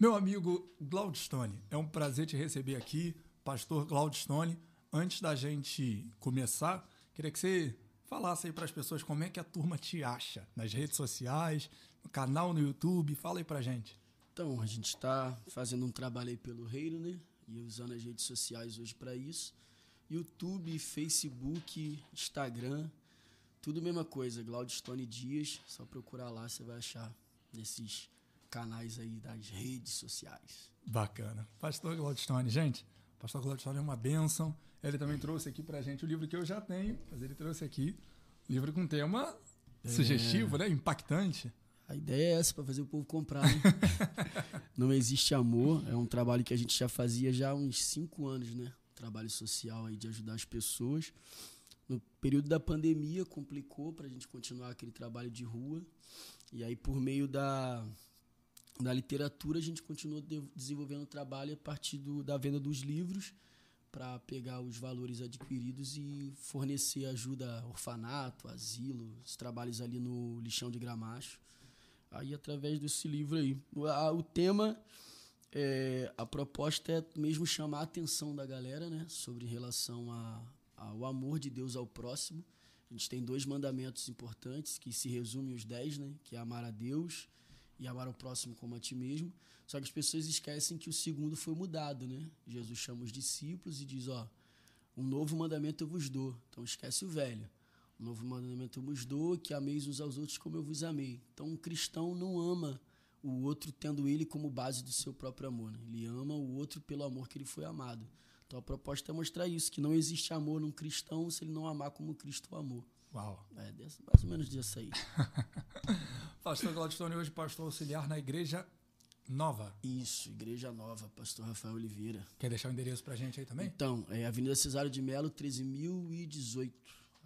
Meu amigo Glaudstone, é um prazer te receber aqui, pastor Glaudstone. Antes da gente começar, queria que você falasse aí para as pessoas como é que a turma te acha nas redes sociais, no canal no YouTube. Fala aí pra gente. Então, a gente está fazendo um trabalho aí pelo reino, né? E usando as redes sociais hoje para isso. YouTube, Facebook, Instagram, tudo mesma coisa. Glaudstone Dias, só procurar lá, você vai achar nesses canais aí das redes sociais. Bacana. Pastor Gladstone, gente, Pastor Gladstone é uma bênção. Ele também trouxe aqui pra gente o livro que eu já tenho, mas ele trouxe aqui um livro com tema é. sugestivo, né? Impactante. A ideia é essa, para fazer o povo comprar. Né? Não existe amor, é um trabalho que a gente já fazia já há uns cinco anos, né? trabalho social aí de ajudar as pessoas. No período da pandemia complicou para a gente continuar aquele trabalho de rua. E aí, por meio da, da literatura, a gente continuou de, desenvolvendo o trabalho a partir do, da venda dos livros para pegar os valores adquiridos e fornecer ajuda a orfanato, asilo, os trabalhos ali no lixão de gramacho. Aí, através desse livro aí. O, a, o tema, é, a proposta é mesmo chamar a atenção da galera, né? Sobre relação a, ao amor de Deus ao próximo. A gente tem dois mandamentos importantes que se resumem os dez, né? Que é amar a Deus e amar o próximo como a ti mesmo. Só que as pessoas esquecem que o segundo foi mudado, né? Jesus chama os discípulos e diz, ó, um novo mandamento eu vos dou. Então esquece o velho. Um novo mandamento eu vos dou, que ameis uns aos outros como eu vos amei. Então um cristão não ama o outro tendo ele como base do seu próprio amor. Né? Ele ama o outro pelo amor que ele foi amado. Então a proposta é mostrar isso, que não existe amor num cristão se ele não amar como Cristo amou. Uau. É mais ou menos disso aí. pastor Gladstone, hoje pastor auxiliar na Igreja Nova. Isso, Igreja Nova, pastor Rafael Oliveira. Quer deixar o endereço pra gente aí também? Então, é Avenida Cesário de Melo, 13.018.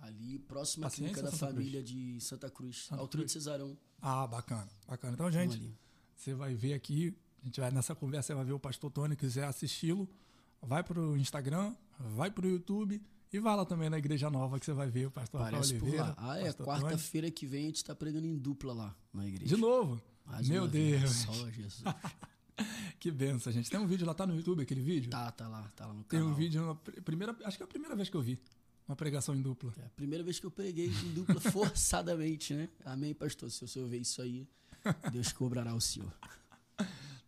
Ali, próxima à clínica da família Cruz? de Santa Cruz. Santa altura Cruz. de Cesarão. Ah, bacana, bacana. Então, gente, você vai ver aqui, a gente vai nessa conversa, você vai ver o pastor Tony, quiser assisti-lo, vai pro Instagram, vai pro YouTube e vai lá também na Igreja Nova que você vai ver o pastor Parece Rafael Oliveira. Ah, é. Quarta-feira que vem a gente está pregando em dupla lá na igreja. De novo? Mais Meu Deus. Vez, só Jesus. que benção, gente. Tem um vídeo lá, tá no YouTube aquele vídeo? Tá, tá lá, tá lá no canal. Tem um vídeo, primeira, acho que é a primeira vez que eu vi. Uma pregação em dupla. É a primeira vez que eu preguei em dupla forçadamente, né? Amém, pastor. Se o senhor ver isso aí, Deus cobrará o senhor.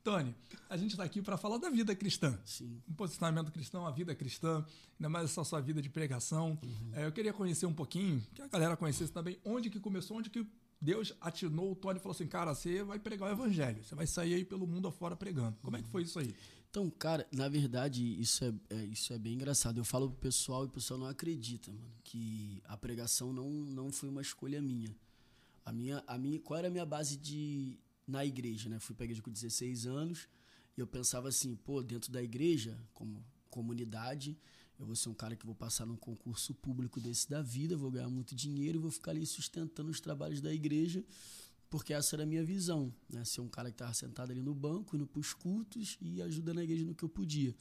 Tony, a gente está aqui para falar da vida cristã. Sim. Um posicionamento cristão, a vida cristã, ainda mais essa sua vida de pregação. Uhum. É, eu queria conhecer um pouquinho, que a galera conhecesse também, onde que começou, onde que Deus atinou o Tony e falou assim, cara, você vai pregar o evangelho, você vai sair aí pelo mundo afora pregando. Como é que foi isso aí? Então, cara, na verdade, isso é, é, isso é bem engraçado. Eu falo pro pessoal e o pessoal não acredita, mano, que a pregação não, não foi uma escolha minha. A minha, a minha. Qual era a minha base de, na igreja, né? Fui pra igreja com 16 anos e eu pensava assim, pô, dentro da igreja, como comunidade, eu vou ser um cara que vou passar num concurso público desse da vida, vou ganhar muito dinheiro e vou ficar ali sustentando os trabalhos da igreja, porque essa era a minha visão, né? Ser um cara que estava sentado ali no banco, indo pros cultos e ajudando a igreja no que eu podia.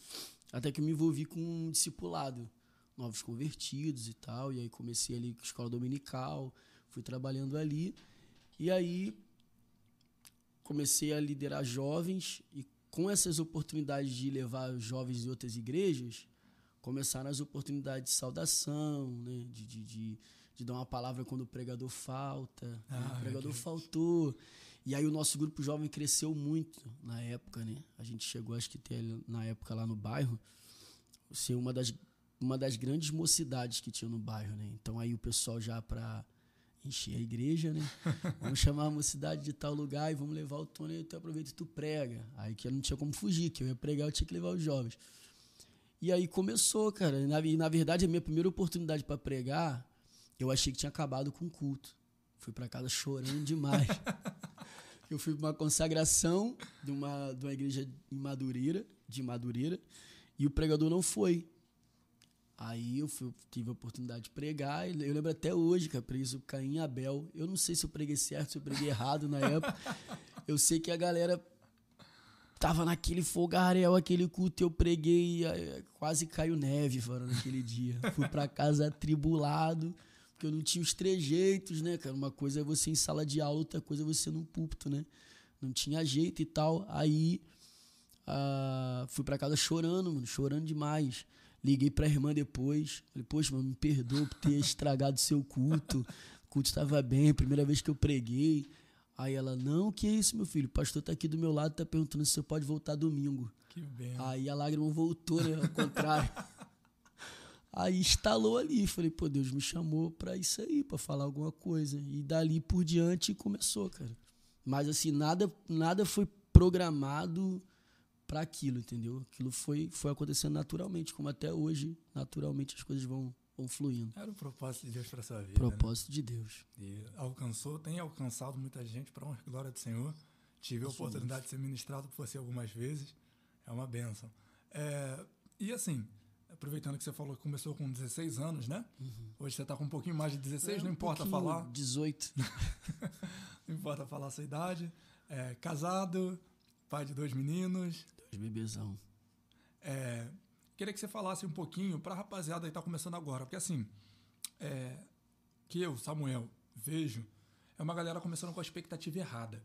Até que eu me envolvi com um discipulado, novos convertidos e tal, e aí comecei ali com escola dominical, fui trabalhando ali, e aí comecei a liderar jovens e com essas oportunidades de levar jovens de outras igrejas, começaram as oportunidades de saudação, né? de, de, de, de dar uma palavra quando o pregador falta. Né? Ah, né? O pregador que... faltou. E aí o nosso grupo jovem cresceu muito na época, né? A gente chegou, acho que ter na época lá no bairro, ser uma das, uma das grandes mocidades que tinha no bairro, né? Então aí o pessoal já para encher a igreja, né? Vamos chamar a mocidade de tal lugar e vamos levar o Tony e tu aproveita e tu prega. Aí que eu não tinha como fugir, que eu ia pregar, eu tinha que levar os jovens. E aí começou, cara. E na, e na verdade, a minha primeira oportunidade para pregar, eu achei que tinha acabado com o culto. Fui para casa chorando demais. eu fui para uma consagração de uma, de uma igreja em Madureira, de Madureira, e o pregador não foi. Aí eu fui, tive a oportunidade de pregar. Eu lembro até hoje, cara, preguei sobre Caim e Abel. Eu não sei se eu preguei certo, se eu preguei errado na época. Eu sei que a galera tava naquele fogaréu, aquele culto, eu preguei, quase caiu neve, fora naquele dia. Fui para casa atribulado, porque eu não tinha os trejeitos, né, cara? Uma coisa é você em sala de aula, outra coisa é você no púlpito, né? Não tinha jeito e tal. Aí Ah, fui para casa chorando, mano, chorando demais. Liguei pra irmã depois. Falei, poxa, mano, me perdoa por ter estragado seu culto. O culto estava bem, primeira vez que eu preguei. Aí ela, não, que é isso, meu filho? O pastor tá aqui do meu lado, tá perguntando se você pode voltar domingo. Que bem. Aí a lágrima voltou, né? Ao contrário. aí instalou ali. Falei, pô, Deus me chamou pra isso aí, pra falar alguma coisa. E dali por diante começou, cara. Mas assim, nada, nada foi programado para aquilo, entendeu? Aquilo foi, foi acontecendo naturalmente, como até hoje, naturalmente as coisas vão, vão fluindo. Era o propósito de Deus para sua vida. Propósito né? de Deus. E alcançou, tem alcançado muita gente para honra e glória do Senhor. Tive a oportunidade de ser ministrado por você algumas vezes. É uma benção. É, e assim, aproveitando que você falou que começou com 16 anos, né? Uhum. Hoje você está com um pouquinho mais de 16, é, não um importa falar. 18. não importa falar a sua idade. É, casado, pai de dois meninos. Bebezão. É, queria que você falasse um pouquinho para a rapaziada que está começando agora, porque assim, é, que eu, Samuel, vejo, é uma galera começando com a expectativa errada,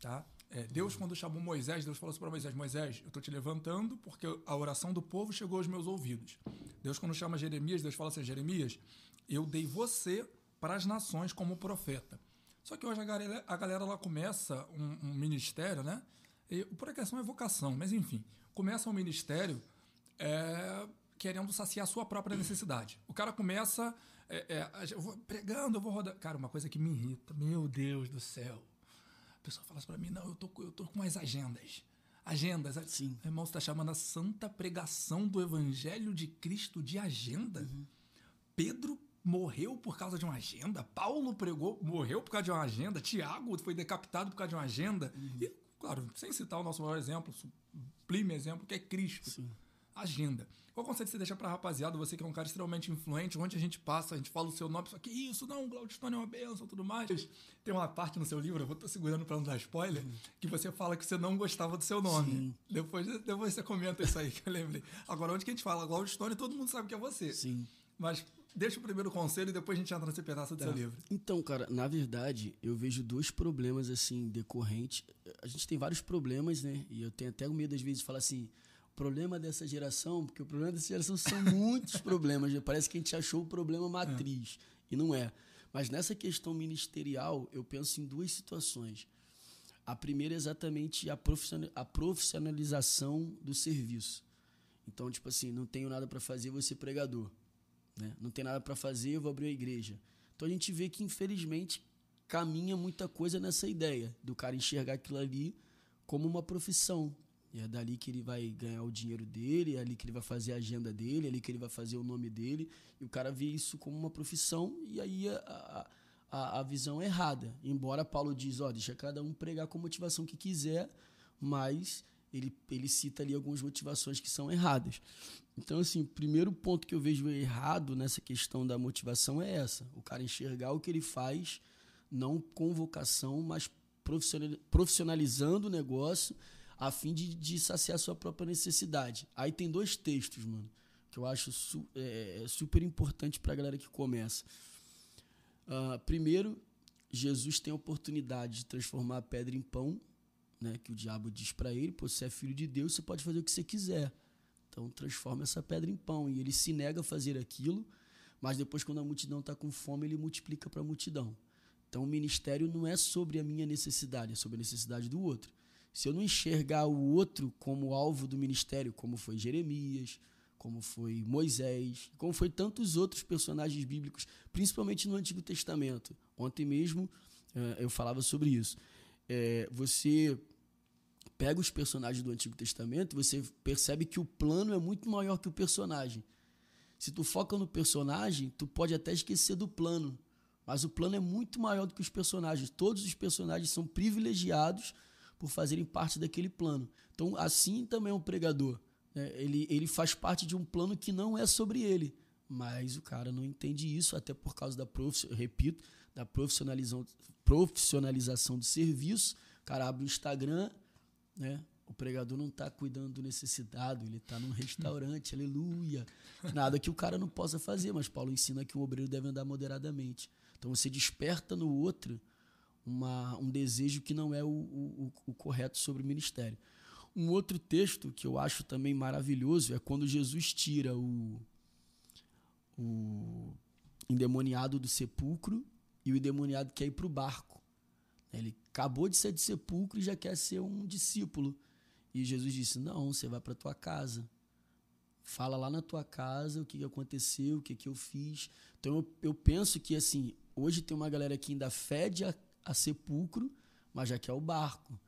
tá? É, Deus, quando chamou Moisés, Deus falou assim para Moisés: Moisés, eu estou te levantando porque a oração do povo chegou aos meus ouvidos. Deus, quando chama Jeremias, Deus fala assim: Jeremias, eu dei você para as nações como profeta. Só que hoje a galera, a galera ela começa um, um ministério, né? Por acaso é vocação, mas enfim, começa um ministério é, querendo saciar a sua própria necessidade. O cara começa é, é, eu vou pregando, eu vou rodar. Cara, uma coisa que me irrita, meu Deus do céu pessoa fala assim para mim, não, eu tô, eu tô com as agendas. Agendas. Sim. Irmão, você está chamando a santa pregação do Evangelho de Cristo de agenda? Uhum. Pedro morreu por causa de uma agenda. Paulo pregou, morreu por causa de uma agenda. Tiago foi decapitado por causa de uma agenda. Uhum. E, claro, sem citar o nosso maior exemplo, sublime exemplo, que é Cristo. Sim. Agenda. Qual conselho você deixa pra rapaziada, você que é um cara extremamente influente, onde a gente passa, a gente fala o seu nome, só que isso, não, Glaudstone é uma benção tudo mais. Tem uma parte no seu livro, eu vou estar segurando para não dar spoiler, uhum. que você fala que você não gostava do seu nome. Sim. Depois, depois você comenta isso aí, que eu lembrei. Agora, onde que a gente fala Glaudstone, todo mundo sabe que é você. Sim. Mas deixa o primeiro conselho e depois a gente entra nesse pedaço do tá. seu livro. Então, cara, na verdade, eu vejo dois problemas, assim, decorrentes. A gente tem vários problemas, né? E eu tenho até o medo, às vezes, de falar assim problema dessa geração, porque o problema dessa geração são muitos problemas. Né? Parece que a gente achou o problema matriz. É. E não é. Mas nessa questão ministerial, eu penso em duas situações. A primeira é exatamente a profissionalização do serviço. Então, tipo assim, não tenho nada para fazer, vou ser pregador. Né? Não tem nada para fazer, vou abrir a igreja. Então a gente vê que, infelizmente, caminha muita coisa nessa ideia do cara enxergar aquilo ali como uma profissão, e é dali que ele vai ganhar o dinheiro dele, é ali que ele vai fazer a agenda dele, é ali que ele vai fazer o nome dele. E o cara vê isso como uma profissão e aí a, a, a visão é errada. Embora Paulo diz, ó, deixa cada um pregar com a motivação que quiser, mas ele, ele cita ali algumas motivações que são erradas. Então, assim, o primeiro ponto que eu vejo errado nessa questão da motivação é essa. O cara enxergar o que ele faz, não com vocação, mas profissionalizando o negócio a fim de, de saciar sua própria necessidade. Aí tem dois textos, mano, que eu acho su, é, é super importante para a galera que começa. Uh, primeiro, Jesus tem a oportunidade de transformar a pedra em pão, né? Que o diabo diz para ele: Pô, você é filho de Deus, você pode fazer o que você quiser. Então transforma essa pedra em pão. E ele se nega a fazer aquilo, mas depois, quando a multidão está com fome, ele multiplica para a multidão. Então o ministério não é sobre a minha necessidade, é sobre a necessidade do outro se eu não enxergar o outro como alvo do ministério, como foi Jeremias, como foi Moisés, como foi tantos outros personagens bíblicos, principalmente no Antigo Testamento. Ontem mesmo uh, eu falava sobre isso. É, você pega os personagens do Antigo Testamento você percebe que o plano é muito maior que o personagem. Se tu foca no personagem, tu pode até esquecer do plano, mas o plano é muito maior do que os personagens. Todos os personagens são privilegiados por fazerem parte daquele plano. Então, assim também é um pregador. Né? Ele, ele faz parte de um plano que não é sobre ele. Mas o cara não entende isso, até por causa da, prof, repito, da profissionalização, profissionalização do serviço. O cara abre o Instagram, né? O pregador não está cuidando do necessitado, ele está num restaurante, aleluia. Nada que o cara não possa fazer, mas Paulo ensina que o obreiro deve andar moderadamente. Então você desperta no outro uma, um desejo que não é o, o, o correto sobre o ministério. Um outro texto que eu acho também maravilhoso é quando Jesus tira o, o endemoniado do sepulcro e o endemoniado quer ir para o barco. Ele acabou de ser de sepulcro e já quer ser um discípulo. E Jesus disse: Não, você vai para tua casa. Fala lá na tua casa o que aconteceu, o que, que eu fiz. Então eu, eu penso que assim, hoje tem uma galera que ainda fede a, a sepulcro, mas já quer o barco.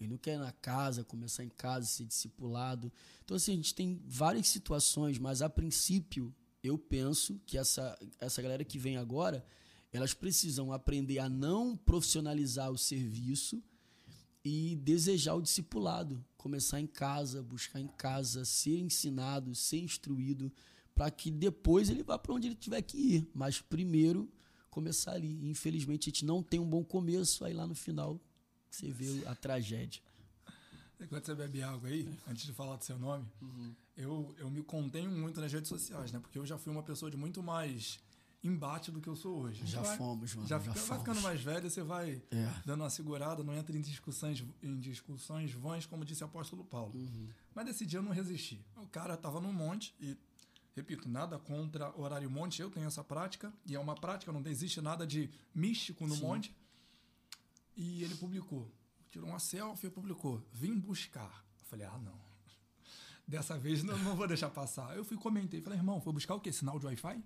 Ele não quer ir na casa, começar em casa, ser discipulado. Então, assim, a gente tem várias situações, mas a princípio, eu penso que essa, essa galera que vem agora, elas precisam aprender a não profissionalizar o serviço e desejar o discipulado. Começar em casa, buscar em casa, ser ensinado, ser instruído, para que depois ele vá para onde ele tiver que ir. Mas primeiro, começar ali. Infelizmente, a gente não tem um bom começo, aí lá no final você vê a tragédia. Enquanto você bebe água aí, antes de falar do seu nome, uhum. Eu, eu me contenho muito nas redes sociais, né? Porque eu já fui uma pessoa de muito mais embate do que eu sou hoje. Já vai, fomos, mano. Já, já fomos. vai ficando mais velho, você vai é. dando uma segurada, não entra em discussões, em discussões vãs, como disse o apóstolo Paulo. Uhum. Mas nesse dia eu não resisti. O cara tava no monte e, repito, nada contra horário monte, eu tenho essa prática, e é uma prática, não existe nada de místico no Sim. monte. E ele publicou. Tirou uma selfie e publicou. Vim buscar. Eu falei, ah, não. Dessa vez não, não vou deixar passar. Eu fui comentei. Falei, irmão, foi buscar o quê? Sinal de Wi-Fi? O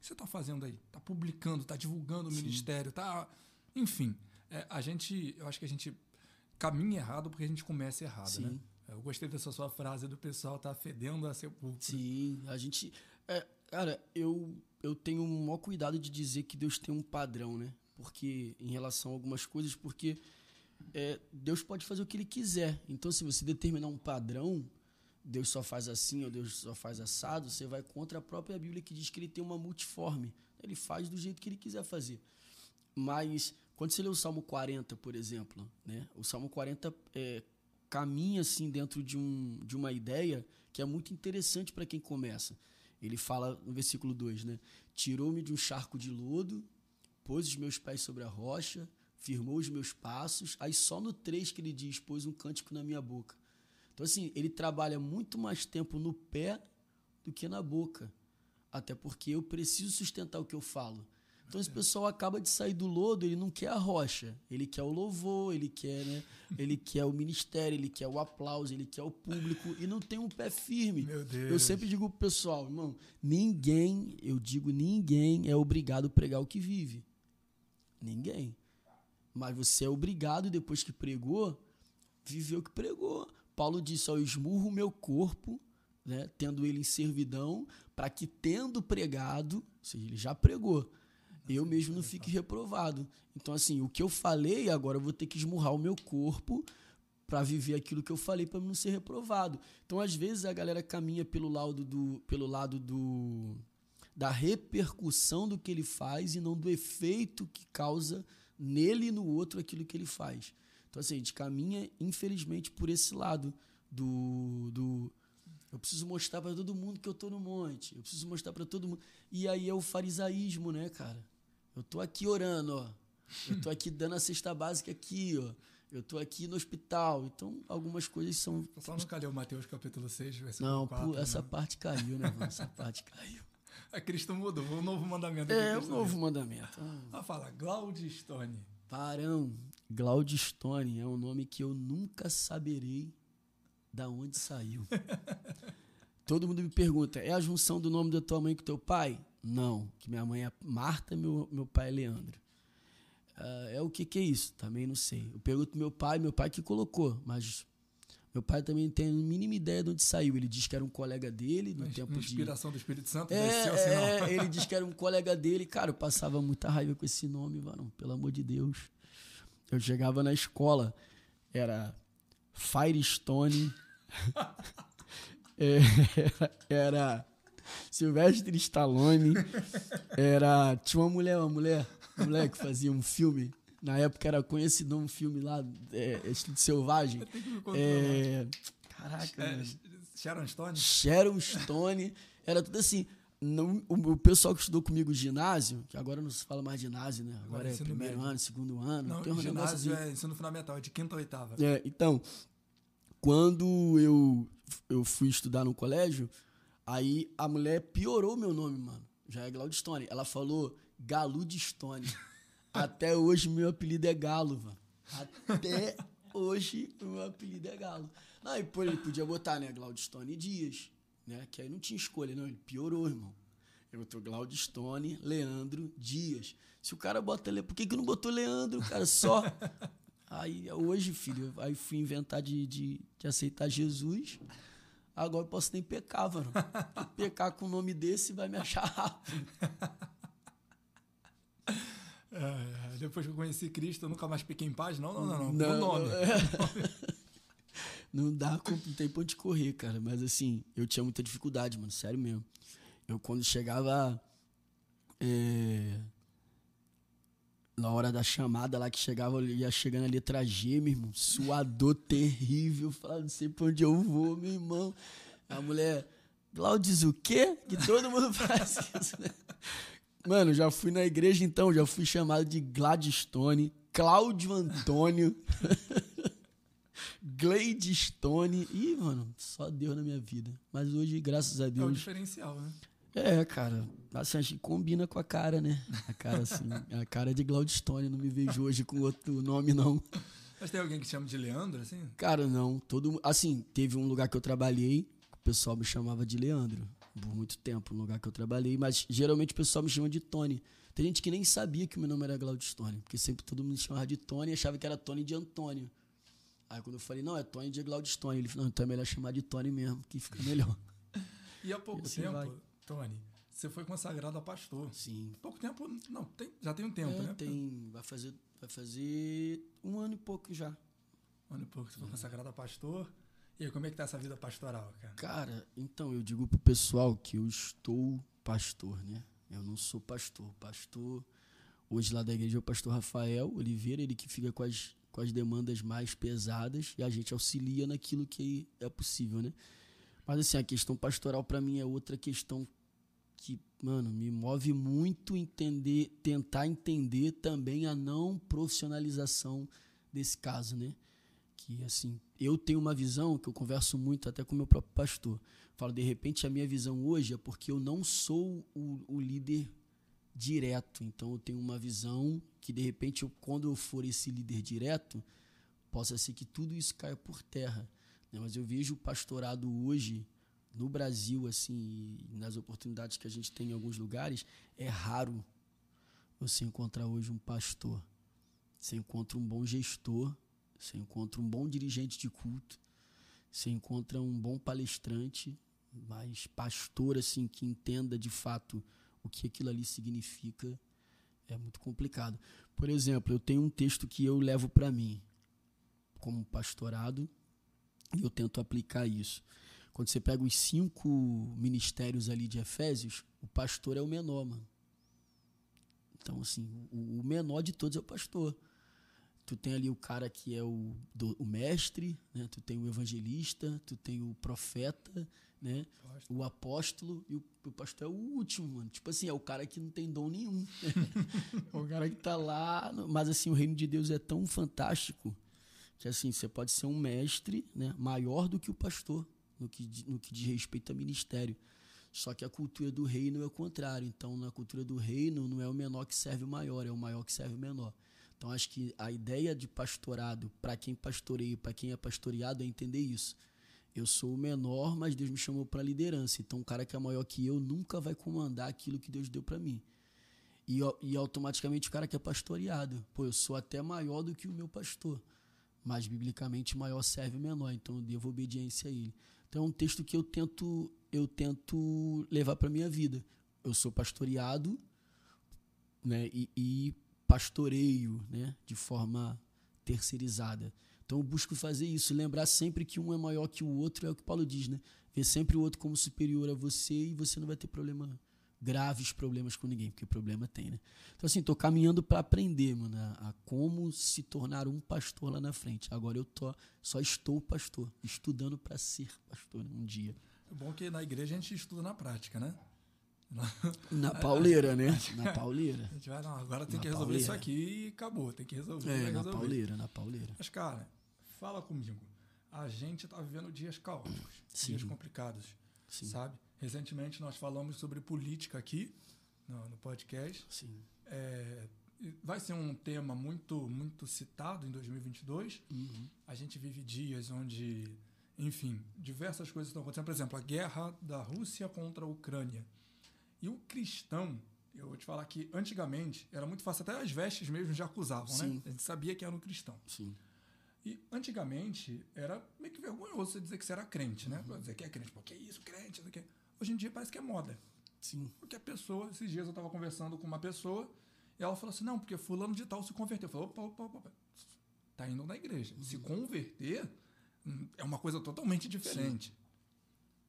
que você está fazendo aí? Está publicando, está divulgando o Sim. ministério, tá. Enfim, é, a gente. Eu acho que a gente caminha errado porque a gente começa errado, Sim. né? Eu gostei dessa sua frase do pessoal tá fedendo a sepulcro. Sim, a gente. É, cara, eu, eu tenho o maior cuidado de dizer que Deus tem um padrão, né? porque em relação a algumas coisas, porque é, Deus pode fazer o que Ele quiser. Então, se você determinar um padrão, Deus só faz assim ou Deus só faz assado, você vai contra a própria Bíblia que diz que Ele tem uma multiforme. Ele faz do jeito que Ele quiser fazer. Mas quando você lê o Salmo 40, por exemplo, né? O Salmo 40 é, caminha assim dentro de, um, de uma ideia que é muito interessante para quem começa. Ele fala no versículo 2, né? Tirou-me de um charco de lodo pôs os meus pés sobre a rocha, firmou os meus passos. Aí só no 3 que ele diz, pôs um cântico na minha boca. Então, assim, ele trabalha muito mais tempo no pé do que na boca. Até porque eu preciso sustentar o que eu falo. Então esse pessoal acaba de sair do lodo, ele não quer a rocha, ele quer o louvor, ele quer, né? Ele quer o ministério, ele quer o aplauso, ele quer o público e não tem um pé firme. Meu Deus. Eu sempre digo pro pessoal, irmão, ninguém, eu digo ninguém é obrigado a pregar o que vive. Ninguém. Mas você é obrigado, depois que pregou, viver o que pregou. Paulo disse: Eu esmurro o meu corpo, né, tendo ele em servidão, para que, tendo pregado, ou seja, ele já pregou, eu mesmo não fique reprovado. Então, assim, o que eu falei, agora eu vou ter que esmurrar o meu corpo para viver aquilo que eu falei para não ser reprovado. Então, às vezes, a galera caminha pelo lado do, pelo lado do da repercussão do que ele faz e não do efeito que causa nele e no outro aquilo que ele faz. Então, assim, a gente caminha, infelizmente, por esse lado do. do eu preciso mostrar para todo mundo que eu tô no monte. Eu preciso mostrar para todo mundo. E aí é o farisaísmo, né, cara? Eu tô aqui orando, ó. Eu tô aqui dando a cesta básica aqui, ó. Eu tô aqui no hospital. Então, algumas coisas são. Só não cadê o Mateus capítulo 6, versículo Não, 4, essa né? parte caiu, né, mano? Essa parte caiu. A Cristo mudou, o novo mandamento. É, o novo mandamento. Ah, fala, Glaudistone. Parão, Glaudistone é um nome que eu nunca saberei da onde saiu. Todo mundo me pergunta, é a junção do nome da tua mãe com teu pai? Não, que minha mãe é Marta, meu, meu pai é Leandro. Uh, é o que que é isso? Também não sei. Eu pergunto pro meu pai, meu pai que colocou, mas meu pai também tem a mínima ideia de onde saiu. Ele diz que era um colega dele no Mas, tempo inspiração de. Inspiração do Espírito Santo, é, é, ele diz que era um colega dele. Cara, eu passava muita raiva com esse nome, mano. Pelo amor de Deus. Eu chegava na escola, era Firestone. é, era Silvestre Stallone. Era. Tinha uma mulher, uma mulher, uma mulher que fazia um filme na época era conhecido um filme lá, é, Estilo Selvagem. É, caraca, é, Sharon Stone? Sharon Stone. Era tudo assim. Não, o, pessoal que estudou comigo ginásio, que agora não se fala mais ginásio, né? Agora, agora é, primeiro médio. ano, segundo ano. Não, tem um ginásio assim. é ensino fundamental, é de quinta a oitava. É, então, quando eu, eu fui estudar no colégio, aí a mulher piorou meu nome, mano. Já é Glaudstone. Ela falou Galo de Stone. Até hoje meu apelido é Galo, mano. Até hoje meu apelido é Galo. Não, e pô, ele podia botar, né, Glaudstone Dias, né? Que aí não tinha escolha, não. Ele piorou, irmão. Ele botou Glaudstone, Leandro Dias. Se o cara bota... Por que que não botou Leandro, cara? Só... Aí hoje, filho, aí fui inventar de, de, de aceitar Jesus. Agora eu posso nem pecar, mano. pecar com o nome desse vai me achar rápido. É, depois que eu conheci Cristo, eu nunca mais pequei em paz. Não, não, não, não. não nome. Não dá, não tem pra onde correr, cara. Mas assim, eu tinha muita dificuldade, mano. Sério mesmo. Eu quando chegava. É, na hora da chamada lá que chegava, ia chegando a letra G, meu irmão, suador terrível, falando, não sei pra onde eu vou, meu irmão. A mulher, Glaudes o quê? Que todo mundo faz isso, né? Mano, já fui na igreja então, já fui chamado de Gladstone, Cláudio Antônio, Gladstone. Ih, mano, só Deus na minha vida. Mas hoje, graças a Deus. É o diferencial, né? É, cara. Assim, acho que combina com a cara, né? A cara, assim. a cara de Glaudstone. Não me vejo hoje com outro nome, não. Mas tem alguém que chama de Leandro, assim? Cara, não. Todo, assim, teve um lugar que eu trabalhei, o pessoal me chamava de Leandro. Por muito tempo, um lugar que eu trabalhei. Mas geralmente o pessoal me chama de Tony. Tem gente que nem sabia que o meu nome era Glaudstone. Porque sempre todo mundo me chamava de Tony e achava que era Tony de Antônio. Aí quando eu falei, não, é Tony de Glaudstone. Ele falou, não, então é melhor chamar de Tony mesmo, que fica melhor. E há pouco e assim tempo, vai. Tony, você foi consagrado a pastor. Sim. Pouco tempo, não, tem, já tem um tempo, é, né? Tem, vai fazer, vai fazer um ano e pouco já. Um ano e pouco, você foi consagrado a pastor. E aí, como é que tá essa vida pastoral, cara? Cara, então, eu digo pro pessoal que eu estou pastor, né? Eu não sou pastor. Pastor, hoje lá da igreja é o pastor Rafael Oliveira, ele que fica com as, com as demandas mais pesadas e a gente auxilia naquilo que é possível, né? Mas assim, a questão pastoral para mim é outra questão que, mano, me move muito entender, tentar entender também a não profissionalização desse caso, né? Que assim, eu tenho uma visão que eu converso muito até com meu próprio pastor. Falo, de repente a minha visão hoje é porque eu não sou o, o líder direto. Então eu tenho uma visão que de repente eu, quando eu for esse líder direto, possa ser que tudo isso caia por terra. Né? Mas eu vejo o pastorado hoje no Brasil, assim, nas oportunidades que a gente tem em alguns lugares, é raro você encontrar hoje um pastor. Você encontra um bom gestor, você encontra um bom dirigente de culto, você encontra um bom palestrante, mas pastor, assim, que entenda de fato o que aquilo ali significa, é muito complicado. Por exemplo, eu tenho um texto que eu levo para mim como pastorado e eu tento aplicar isso. Quando você pega os cinco ministérios ali de Efésios, o pastor é o menor, mano. Então, assim, o, menor de todos é o pastor. Tu tem ali o cara que é o, do, o mestre, né? tu tem o evangelista, tu tem o profeta, né? Apóstolo. o apóstolo, e o, o, pastor é o último, mano. Tipo assim, é o cara que não tem dom nenhum. é o cara que tá lá. Mas assim, o reino de Deus é tão fantástico que assim, você pode ser um mestre né? maior do que o pastor no que, no que diz respeito a ministério. Só que a cultura do reino é o contrário. Então, na cultura do reino, não é o menor que serve o maior, é o maior que serve o menor. Então, acho que a ideia de pastorado, para quem pastoreia, para quem é pastoreado, é entender isso. Eu sou o menor, mas Deus me chamou para liderança. Então, o cara que é maior que eu nunca vai comandar aquilo que Deus deu para mim. E, e automaticamente o cara que é pastoreado. Pô, eu sou até maior do que o meu pastor. Mas, biblicamente, maior serve o menor. Então, eu devo obediência a ele. Então é um texto que eu tento eu tento levar para minha vida. Eu sou pastoreado, né, e, e pastoreio, né, de forma terceirizada. Então eu busco fazer isso, lembrar sempre que um é maior que o outro, é o que Paulo diz, né? Ver sempre o outro como superior a você e você não vai ter problema graves problemas com ninguém, porque problema tem, né? Então, assim, tô caminhando para aprender, mano, a, a, como se tornar um pastor lá na frente. Agora eu tô, só estou pastor, estudando para ser pastor um dia. É bom que na igreja a gente estuda na prática, né? Na pauleira, né? Na pauleira. A gente vai, não, agora tem na que resolver pauleira. isso aqui e acabou, tem que resolver. É, na pauleira, na pauleira. Mas, cara, fala comigo. a gente está vivendo dias caóticos, Sim. dias complicados, Sim. sabe? Recentemente nós falamos sobre política aqui no, no podcast. Sim. É, vai ser um tema muito, muito citado em 2022. Uhum. A gente vive dias onde, enfim, diversas coisas estão acontecendo. Por exemplo, a guerra da Rússia contra a Ucrânia. E o cristão, eu vou te falar que antigamente era muito fácil, até as vestes mesmo já acusavam, né? Sim. A gente sabia que era um cristão. Sim. E antigamente era meio que vergonhoso você dizer que você era crente, né? Dizer que é crente, pô, que isso, crente, isso aqui. Hoje em dia parece que é moda. Sim. Porque a pessoa, esses dias eu estava conversando com uma pessoa e ela falou assim: não, porque fulano de tal se converteu. Eu falei: opa, opa, opa. Tá indo na igreja. Se converter hum, é uma coisa totalmente diferente.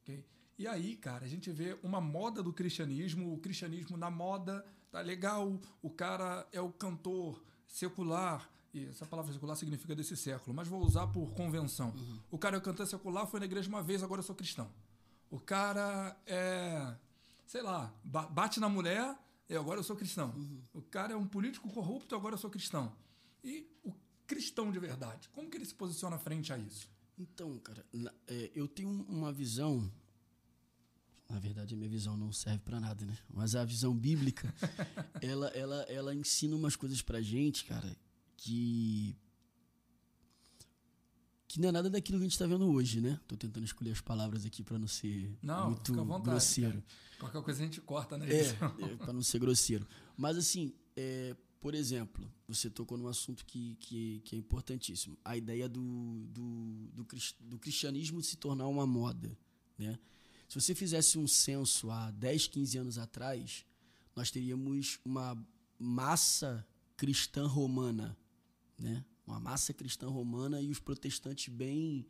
Ok? E aí, cara, a gente vê uma moda do cristianismo, o cristianismo na moda, tá legal, o cara é o cantor secular, e essa palavra secular significa desse século, mas vou usar por convenção. O cara é cantor secular, foi na igreja uma vez, agora eu sou cristão. O cara é, sei lá, ba- bate na mulher, e agora eu sou cristão. O cara é um político corrupto, agora eu sou cristão. E o cristão de verdade, como que ele se posiciona frente a isso? Então, cara, é, eu tenho uma visão. Na verdade, a minha visão não serve pra nada, né? Mas a visão bíblica, ela, ela, ela ensina umas coisas pra gente, cara, que. Que não é nada daquilo que a gente tá vendo hoje, né? Tô tentando escolher as palavras aqui pra não ser Não, muito fica à vontade. grosseiro. cara. Qualquer coisa a gente corta na É, edição. é para não ser grosseiro. Mas assim, é, por exemplo, você tocou num assunto que, que, que é importantíssimo. A ideia do, do, do, do cristianismo se tornar uma moda. Né? Se você fizesse um censo há 10, 15 anos atrás, nós teríamos uma massa cristã romana. Né? Uma massa cristã romana e os protestantes bem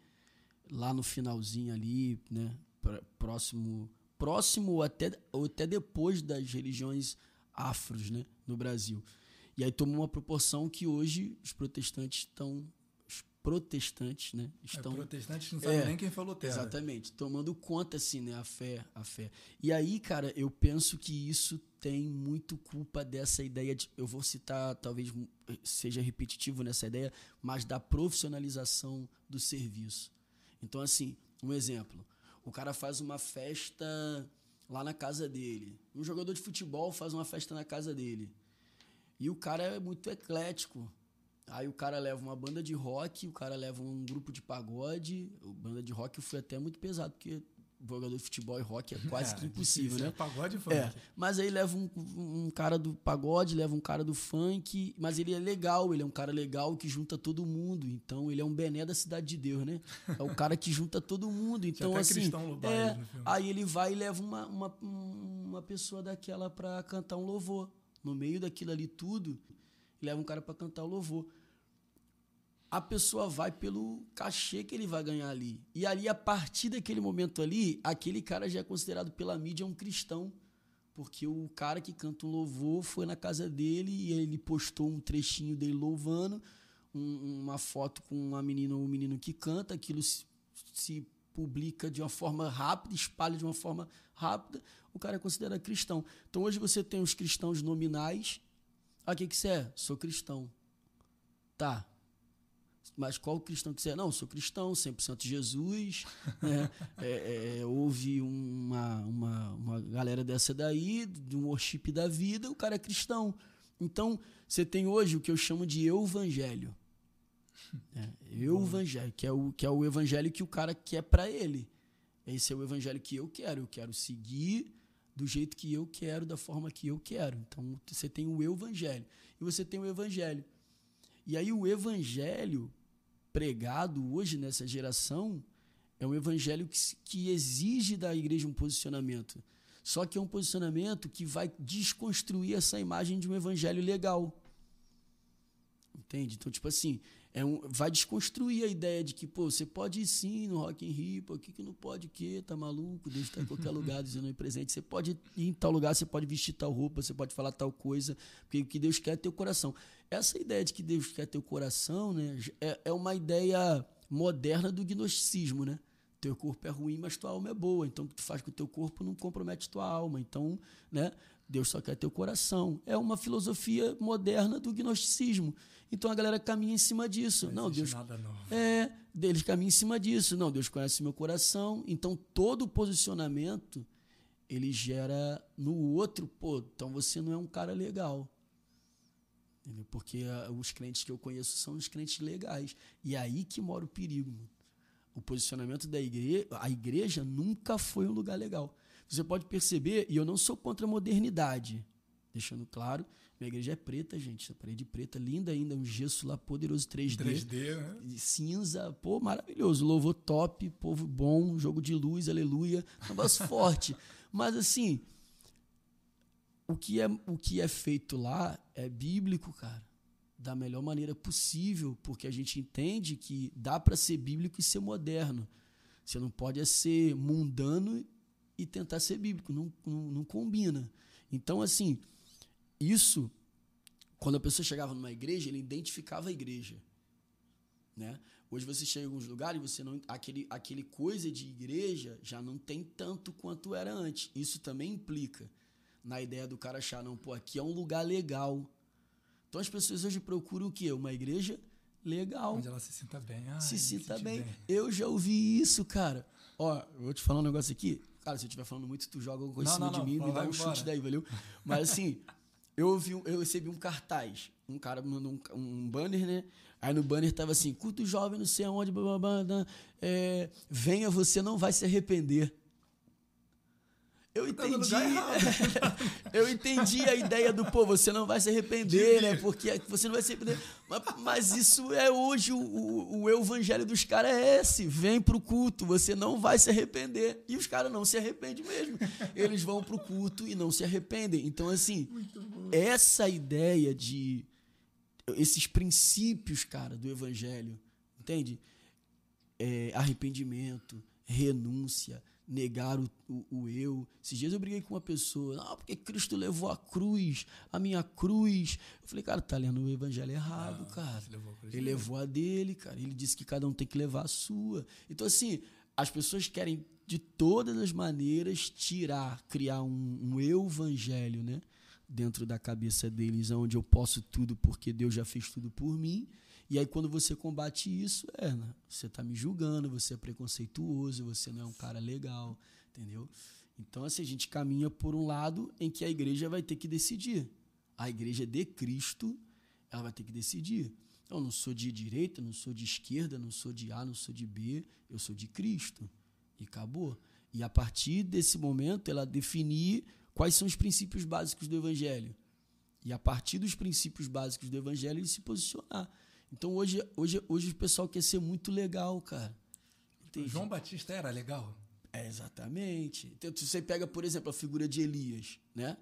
lá no finalzinho ali, né? Pró- Próximo, próximo ou até, ou até depois das religiões afros, né? No Brasil. E aí tomou uma proporção que hoje os protestantes estão, os protestantes, né? É, Estão protestantes não sabem É, nem quem falou terra. Exatamente, tomando conta assim, né, a fé, a fé. E aí, cara, eu penso que isso tem muito culpa dessa ideia de, eu vou citar, talvez seja repetitivo nessa ideia, mas da profissionalização do serviço. Então, assim, um exemplo, o cara faz uma festa lá na casa dele. Um jogador de futebol faz uma festa na casa dele. E o cara é muito eclético. Aí o cara leva uma banda de rock, o cara leva um grupo de pagode. O banda de rock foi até muito pesado, porque jogador de futebol e rock é quase É, que impossível, né? é pagode e funk. É, mas aí leva um, um cara do pagode, leva um cara do funk, mas ele é legal, ele é um cara legal que junta todo mundo. Então ele é um bené da cidade de Deus, né? É o cara que junta todo mundo. Então, até assim. baile é, aí ele vai e leva uma, uma, uma pessoa daquela pra cantar um louvor. No meio daquilo ali tudo, leva um cara pra cantar o louvor a pessoa vai pelo cachê que ele vai ganhar ali. E ali, a partir daquele momento ali, aquele cara já é considerado pela mídia um cristão. Porque o cara que canta um louvor foi na casa dele e ele postou um trechinho dele louvando, um- uma foto com uma menina ou um menino que canta, aquilo se, se publica de uma forma rápida, espalha de uma forma rápida, o cara é considerado cristão. Então hoje você tem os cristãos nominais. Ah, o que, que você é? Sou cristão. Tá, mas qual cristão que você é? Não, sou cristão, 100% Jesus. né? É, é, houve uma, uma, uma galera dessa daí, de um worship da vida, o cara é cristão. Então, você tem hoje o que eu chamo de evangelho. É, evangelho, que é, o, que é o evangelho que o cara quer para ele. Esse é o evangelho que eu quero. Eu quero seguir do jeito que eu quero, da forma que eu quero. Então, você tem o evangelho. E você tem o evangelho. E aí, o evangelho pregado hoje nessa geração é um evangelho que, que exige da igreja um posicionamento. Só que é um posicionamento que vai desconstruir essa imagem de um evangelho legal. Entende? Então, tipo assim, é um, vai desconstruir a ideia de que, pô, você pode ir sim no Rock in Rio, o que, que não pode o quê? Tá maluco? Deus está em qualquer lugar dizendo aí presente. Você pode ir em tal lugar, você pode vestir tal roupa, você pode falar tal coisa, porque o que Deus quer é teu coração. Essa ideia de que Deus quer teu coração, né, é, é uma ideia moderna do gnosticismo, né? Teu corpo é ruim, mas tua alma é boa. Então, o que tu faz com o teu corpo não compromete tua alma. Então, né? Deus só quer teu coração. É uma filosofia moderna do gnosticismo. Então a galera caminha em cima disso. Não, não Deus nada novo. É, eles caminham em cima disso. Não, Deus conhece meu coração. Então todo posicionamento ele gera no outro, pô, então você não é um cara legal. Entendeu? Porque uh, os crentes que eu conheço são os crentes legais. E é aí que mora o perigo. Mano. O posicionamento da igreja, a igreja nunca foi um lugar legal. Você pode perceber, e eu não sou contra a modernidade, deixando claro, minha igreja é preta, gente, a parede preta, linda ainda, um gesso lá poderoso 3D. 3D, né? Cinza, pô, maravilhoso, louvor top, povo bom, jogo de luz, aleluia, negócio forte. Mas assim, o que, é, o que é feito lá é bíblico, cara. Da melhor maneira possível, porque a gente entende que dá para ser bíblico e ser moderno. Você não pode é ser mundano e tentar ser bíblico, não, não, não combina. Então, assim, isso, quando a pessoa chegava numa igreja, ele identificava a igreja. Né? Hoje você chega em alguns lugares e você não aquele aquele coisa de igreja já não tem tanto quanto era antes. Isso também implica na ideia do cara achar não, pô, aqui é um lugar legal. Então as pessoas hoje procuram o quê? Uma igreja legal. Onde ela se sinta bem. Se sinta bem. bem. Eu já ouvi isso, cara. Ó, eu vou te falar um negócio aqui. Cara, se eu estiver falando muito, tu joga alguma coisa em cima de mim, me dá um chute daí, valeu? Mas assim, eu ouvi, eu recebi um cartaz. Um cara mandou um, um banner, né? Aí no banner tava assim, culto jovem, não sei aonde, blá, blá, blá, é, venha, você não vai se arrepender. Eu entendi. eu entendi a ideia do, pô, você não vai se arrepender, né? Porque você não vai se arrepender. Mas, mas isso é hoje, o, o, o evangelho dos caras é esse. Vem pro culto, você não vai se arrepender. E os caras não se arrependem mesmo. Eles vão pro culto e não se arrependem. Então, assim, essa ideia de esses princípios, cara, do evangelho, entende? É, arrependimento, renúncia, negar o, o, o, eu. Esses dias eu briguei com uma pessoa, não, porque Cristo levou a cruz, a minha cruz. Eu falei, cara, tá lendo o evangelho errado, ah, cara. Levou ele levou a dele, cara. Ele disse que cada um tem que levar a sua. Então, assim, as pessoas querem de todas as maneiras tirar, criar um, um eu evangelho, né? dentro da cabeça deles, onde eu posso tudo porque Deus já fez tudo por mim. E aí, quando você combate isso, é, né? você está me julgando, você é preconceituoso, você não é um cara legal, entendeu? Então, assim, a gente caminha por um lado em que a igreja vai ter que decidir. A igreja de Cristo, ela vai ter que decidir. Eu não sou de direita, não sou de esquerda, não sou de A, não sou de B, eu sou de Cristo. E acabou. E a partir desse momento, ela definir quais são os princípios básicos do Evangelho. E a partir dos princípios básicos do Evangelho, ele se posicionar. Então hoje, hoje, hoje o pessoal quer ser muito legal, cara. Entendi. João Batista era legal? É, exatamente. Então, se você pega, por exemplo, a figura de Elias, né?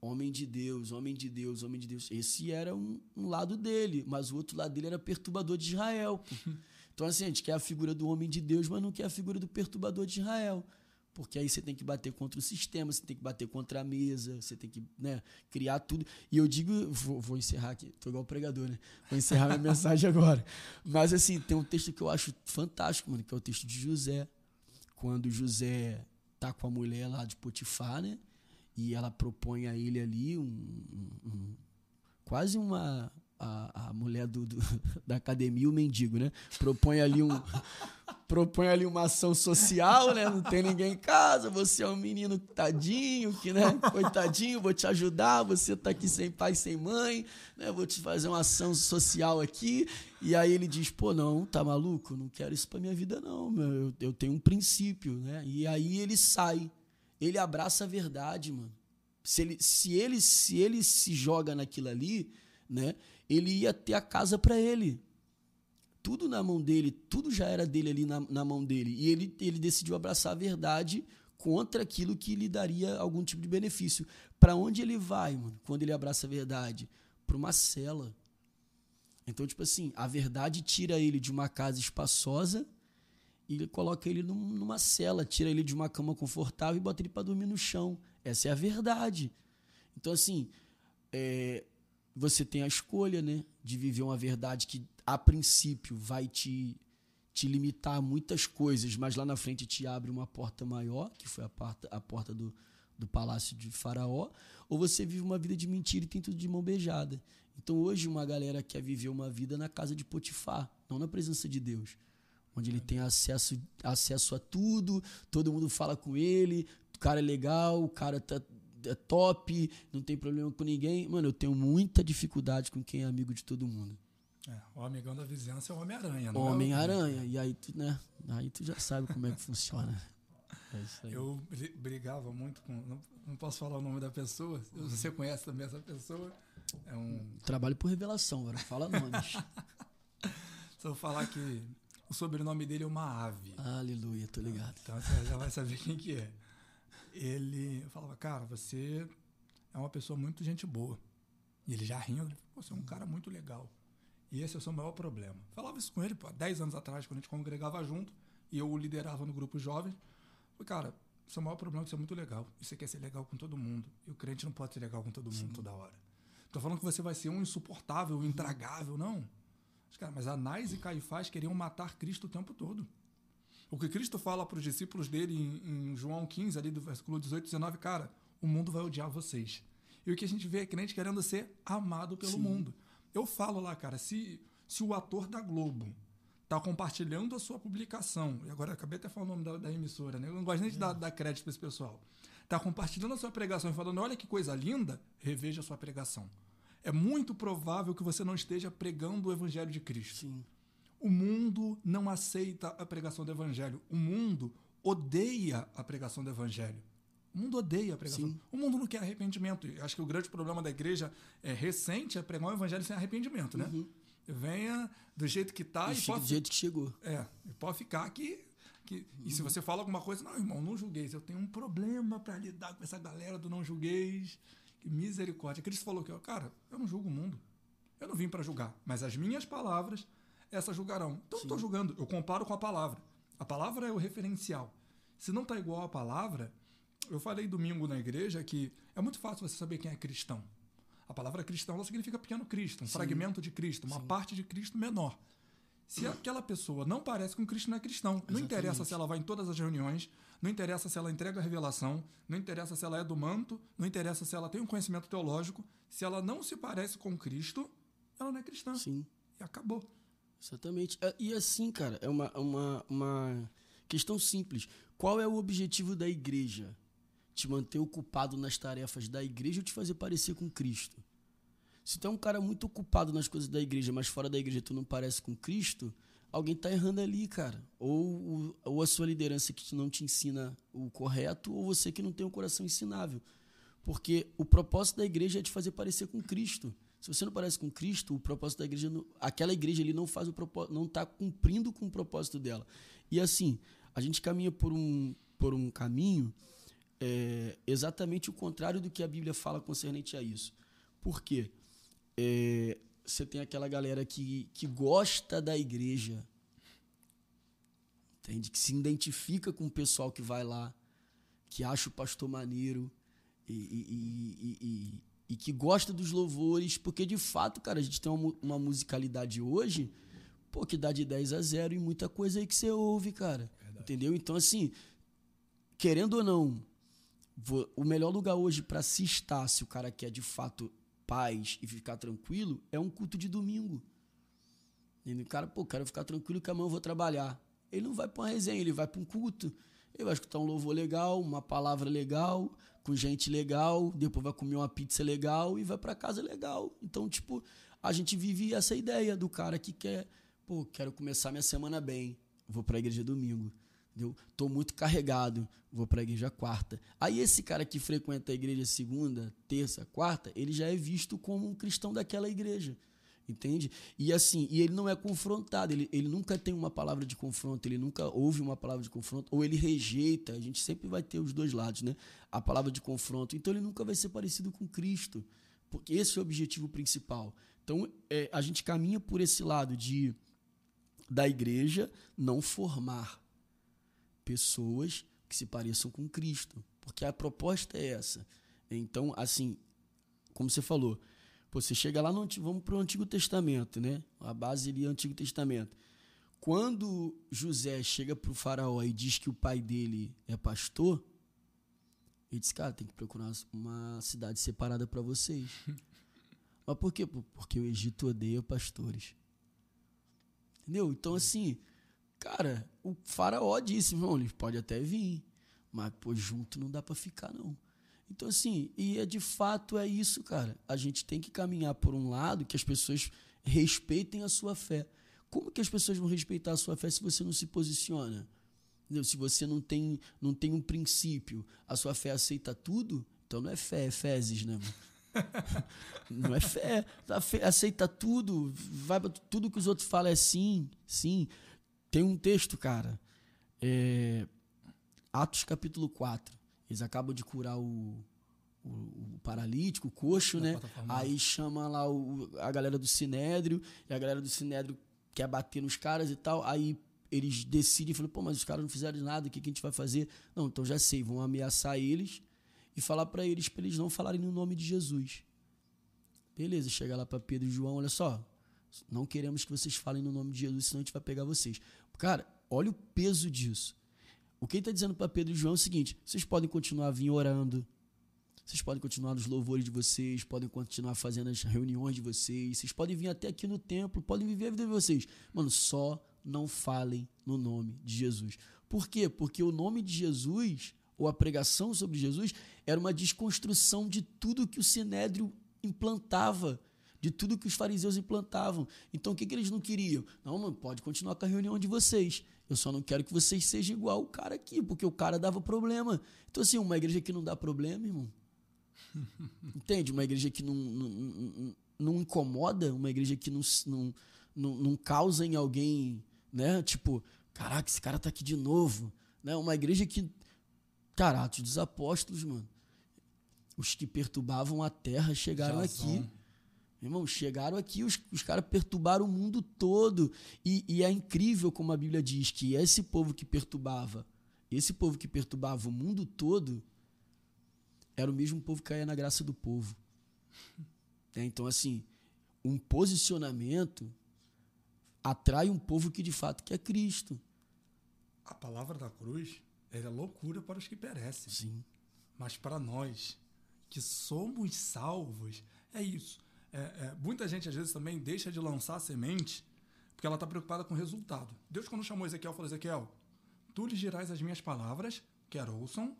Homem de Deus, homem de Deus, homem de Deus. Esse era um, um lado dele, mas o outro lado dele era perturbador de Israel. Então, assim, a gente quer a figura do homem de Deus, mas não quer a figura do perturbador de Israel porque aí você tem que bater contra o sistema, você tem que bater contra a mesa, você tem que né, criar tudo. E eu digo, vou, vou encerrar aqui, tô igual pregador, né? Vou encerrar minha mensagem agora. Mas assim, tem um texto que eu acho fantástico, mano, que é o texto de José. Quando José tá com a mulher lá de Potifar, né? E ela propõe a ele ali um, um, um quase uma a, a mulher do, do, da academia, o mendigo, né? Propõe ali um. propõe ali uma ação social, né? Não tem ninguém em casa, você é um menino tadinho, que, né? Coitadinho, vou te ajudar, você tá aqui sem pai, sem mãe, né? Vou te fazer uma ação social aqui. E aí ele diz, pô, não, tá maluco? Não quero isso pra minha vida, não, meu. Eu, eu tenho um princípio, né? E aí ele sai. Ele abraça a verdade, mano. Se ele se, ele, se, ele se joga naquilo ali, né? ele ia ter a casa para ele. Tudo na mão dele, tudo já era dele ali na, na mão dele. E ele, ele decidiu abraçar a verdade contra aquilo que lhe daria algum tipo de benefício. Para onde ele vai, mano, quando ele abraça a verdade? Para uma cela. Então, tipo assim, a verdade tira ele de uma casa espaçosa e coloca ele num, numa cela, tira ele de uma cama confortável e bota ele para dormir no chão. Essa é a verdade. Então, assim, é, você tem a escolha, né, de viver uma verdade que a princípio vai te te limitar a muitas coisas, mas lá na frente te abre uma porta maior, que foi a porta, a porta do, do palácio de Faraó, ou você vive uma vida de mentira e tem tudo de mão beijada. Então hoje uma galera quer viver uma vida na casa de Potifar, não na presença de Deus. Onde ele tem acesso, acesso a tudo, todo mundo fala com ele, o cara é legal, o cara tá, top, não tem problema com ninguém. Mano, eu tenho muita dificuldade com quem é amigo de todo mundo. É, o amigão da vizinhança é o Homem-Aranha, não Homem-Aranha. É o... E aí tu, né? Aí tu já sabe como é que funciona. É eu brigava muito com. Não, não, posso falar o nome da pessoa. Você conhece também essa pessoa? É um. Trabalho por revelação, agora fala nomes. Se eu falar que o sobrenome dele é uma ave. Aleluia, tô ligado. Então você já vai saber quem que é. Ele falava, cara, você é uma pessoa muito gente boa. E ele já rindo, você é um cara muito legal. E esse é o seu maior problema. Falava isso com ele, pô, 10 anos atrás, quando a gente congregava junto, e eu o liderava no grupo jovem. Falei, cara, seu maior problema é que você é muito legal. E você quer ser legal com todo mundo. E o crente não pode ser legal com todo mundo Sim. toda hora. Tô falando que você vai ser um insuportável, um intragável, não. Cara, mas Anás e Caifás queriam matar Cristo o tempo todo. O que Cristo fala para os discípulos dele em, em, João 15, ali do versículo 18 e 19, cara, o mundo vai odiar vocês. E o que a gente vê é crente querendo ser amado pelo Sim. mundo. Eu falo lá, cara, se, se o ator da Globo tá compartilhando a sua publicação, e agora acabei até falando o nome da, da emissora, né? Eu não gosto nem de dar, dar crédito para esse pessoal. Tá compartilhando a sua pregação e falando, olha que coisa linda, reveja a sua pregação. É muito provável que você não esteja pregando o evangelho de Cristo. Sim. O mundo não aceita a pregação do evangelho. O mundo odeia a pregação do evangelho. O mundo odeia a pregação. Sim. O mundo não quer arrependimento. Eu acho que o grande problema da igreja é recente é pregar o evangelho sem arrependimento, né? Uhum. Venha do jeito que está e, e pode, do jeito que chegou. É, e pode ficar aqui. Que, uhum. E se uhum. você fala alguma coisa, não, irmão, não julgueis. Eu tenho um problema para lidar com essa galera do não julgueis. Que misericórdia. Cristo falou que, cara, eu não julgo o mundo. Eu não vim para julgar, mas as minhas palavras, essas julgarão. Então, estou julgando. Eu comparo com a palavra. A palavra é o referencial. Se não está igual à palavra, eu falei domingo na igreja que é muito fácil você saber quem é cristão. A palavra cristão ela significa pequeno Cristo, um Sim. fragmento de Cristo, uma Sim. parte de Cristo menor. Se aquela pessoa não parece com Cristo, não é cristão. Exatamente. Não interessa se ela vai em todas as reuniões, não interessa se ela entrega a revelação, não interessa se ela é do manto, não interessa se ela tem um conhecimento teológico. Se ela não se parece com Cristo, ela não é cristã. Sim. E acabou. Exatamente. É, e assim, cara, é uma, uma, uma questão simples. Qual é o objetivo da igreja? te manter ocupado nas tarefas da igreja ou te fazer parecer com Cristo. Se tu é um cara muito ocupado nas coisas da igreja, mas fora da igreja tu não parece com Cristo, alguém tá errando ali, cara. Ou, ou a sua liderança que não te ensina o correto, ou você que não tem um coração ensinável. Porque o propósito da igreja é te fazer parecer com Cristo. Se você não parece com Cristo, o propósito da igreja, aquela igreja ali não faz o propósito, não está cumprindo com o propósito dela. E assim, a gente caminha por um, por um caminho é exatamente o contrário do que a Bíblia fala concernente a isso. Por quê? É, você tem aquela galera que, que gosta da igreja, entende? Que se identifica com o pessoal que vai lá, que acha o pastor maneiro e, e, e, e que gosta dos louvores, porque de fato, cara, a gente tem uma, uma musicalidade hoje, pô, que dá de 10 a 0 e muita coisa aí que você ouve, cara. Verdade. Entendeu? Então, assim, querendo ou não, o melhor lugar hoje para se estar, se o cara quer de fato paz e ficar tranquilo, é um culto de domingo. E o cara, pô, quero ficar tranquilo que amanhã eu vou trabalhar. Ele não vai para uma resenha, ele vai para um culto. Ele vai escutar um louvor legal, uma palavra legal, com gente legal, depois vai comer uma pizza legal e vai para casa legal. Então, tipo, a gente vive essa ideia do cara que quer, pô, quero começar minha semana bem, vou para a igreja domingo. Entendeu? Tô muito carregado, vou para a igreja quarta. Aí esse cara que frequenta a igreja segunda, terça, quarta, ele já é visto como um cristão daquela igreja. Entende? E assim, e ele não é confrontado, ele, ele nunca tem uma palavra de confronto, ele nunca ouve uma palavra de confronto, ou ele rejeita, a gente sempre vai ter os dois lados, né? A palavra de confronto. Então ele nunca vai ser parecido com Cristo, porque esse é o objetivo principal. Então é, a gente caminha por esse lado de da igreja não formar pessoas que se pareçam com Cristo, porque a proposta é essa. Então, assim, como você falou, você chega lá no vamos para o Antigo Testamento, né? A base ali é o Antigo Testamento. quando José chega pro faraó e diz que o pai dele é pastor, ele diz, cara, tem que procurar uma cidade separada para vocês. Mas por quê? Porque o Egito odeia pastores. Entendeu? Então, assim, cara, o faraó disse, irmão, ele pode até vir, mas, pô, junto não dá para ficar, não. Então, assim, e é de fato é isso, cara. A gente tem que caminhar por um lado que as pessoas respeitem a sua fé. Como que as pessoas vão respeitar a sua fé se você não se posiciona? Se você não tem, não tem um princípio, a sua fé aceita tudo, então não é fé, é fezes, né? não é fé, aceita tudo, vai tudo que os outros falam é sim, sim. Tem um texto, cara, é, Atos capítulo 4. Eles acabam de curar o, o, o paralítico, o coxo, né? Aí chama lá o, a galera do Sinédrio, e a galera do Sinédrio quer bater nos caras e tal. Aí eles decidem, falam, pô, mas os caras não fizeram nada, o que, que a gente vai fazer? Não, então já sei, vão ameaçar eles e falar para eles, para eles não falarem no nome de Jesus. Beleza, chega lá para Pedro e João, olha só, não queremos que vocês falem no nome de Jesus, senão a gente vai pegar vocês. Cara, olha o peso disso. O que ele está dizendo para Pedro e João é o seguinte: vocês podem continuar vir orando, vocês podem continuar nos louvores de vocês, podem continuar fazendo as reuniões de vocês, vocês podem vir até aqui no templo, podem viver a vida de vocês. Mano, só não falem no nome de Jesus. Por quê? Porque o nome de Jesus, ou a pregação sobre Jesus, era uma desconstrução de tudo que o Sinédrio implantava, de tudo que os fariseus implantavam. Então o que, que eles não queriam? Não, mano, pode continuar com a reunião de vocês. Eu só não quero que vocês sejam igual o cara aqui, porque o cara dava problema. Então, assim, uma igreja que não dá problema, irmão. Entende? Uma igreja que não, não, não, não incomoda, uma igreja que não, não, não, não causa em alguém né? Tipo, caraca, esse cara tá aqui de novo, né? Uma igreja que, cara, Atos dos Apóstolos, mano, os que perturbavam a terra chegaram aqui. Irmão, chegaram aqui, os, os caras perturbaram o mundo todo. E, e, é incrível como a Bíblia diz que esse povo que perturbava, esse povo que perturbava o mundo todo, era o mesmo povo que caía na graça do povo. É, então, assim, um posicionamento atrai um povo que de fato quer Cristo. A palavra da cruz é loucura para os que perecem. Sim. Mas para nós que somos salvos, é isso. É, é, muita gente às vezes também deixa de lançar a semente porque ela está preocupada com o resultado. Deus, quando chamou Ezequiel, falou: Ezequiel, tu lhes dirás as minhas palavras, quer ouçam,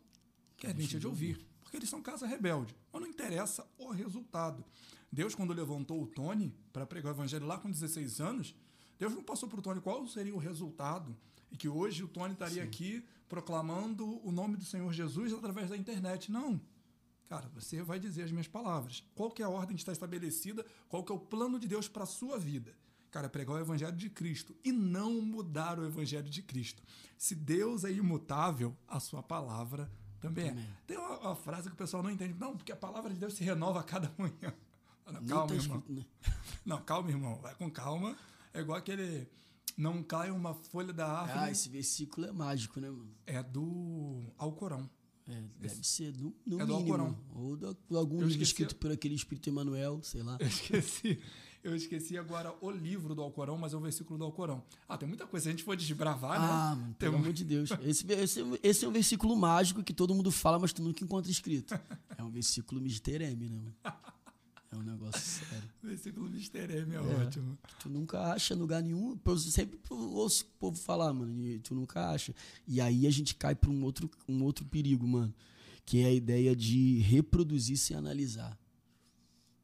quer deixem de ouvir. Porque eles são casa rebelde. Mas não interessa o resultado. Deus, quando levantou o Tony para pregar o evangelho lá com 16 anos, Deus não passou para o Tony qual seria o resultado e que hoje o Tony estaria Sim. aqui proclamando o nome do Senhor Jesus através da internet. Não. Cara, você vai dizer as minhas palavras. Qual que é a ordem que está estabelecida? Qual que é o plano de Deus para a sua vida? Cara, pregar o evangelho de Cristo e não mudar o evangelho de Cristo. Se Deus é imutável, a sua palavra também, é. também. é. Tem uma, uma, frase que o pessoal não entende. Não, porque a palavra de Deus se renova a cada manhã. Não, calma, tá irmão. Escrito, né? Não, calma, irmão. Vai com calma é igual aquele. Não cai uma folha da árvore. Ah, esse versículo é mágico, né, mano? É do Alcorão. É, deve ser do, no é mínimo. Do Alcorão. Ou de algum livro escrito por aquele Espírito Emanuel, sei lá. Eu esqueci. Eu esqueci agora o livro do Alcorão, mas é o versículo do Alcorão. Ah, tem muita coisa. Se a gente for desbravar, ah, né? Ah, mano, pelo amor de Deus. Esse, esse, esse, é um versículo mágico que todo mundo fala, mas tu nunca encontra escrito. É um versículo Mr. M, né, mano? Um negócio sério. Versículo Mr. M é, é, ótimo. Tu nunca acha lugar nenhum. Eu sempre ouço o povo falar, mano, e tu nunca acha. E aí a gente cai para um outro, um outro perigo, mano, que é a ideia de reproduzir sem analisar.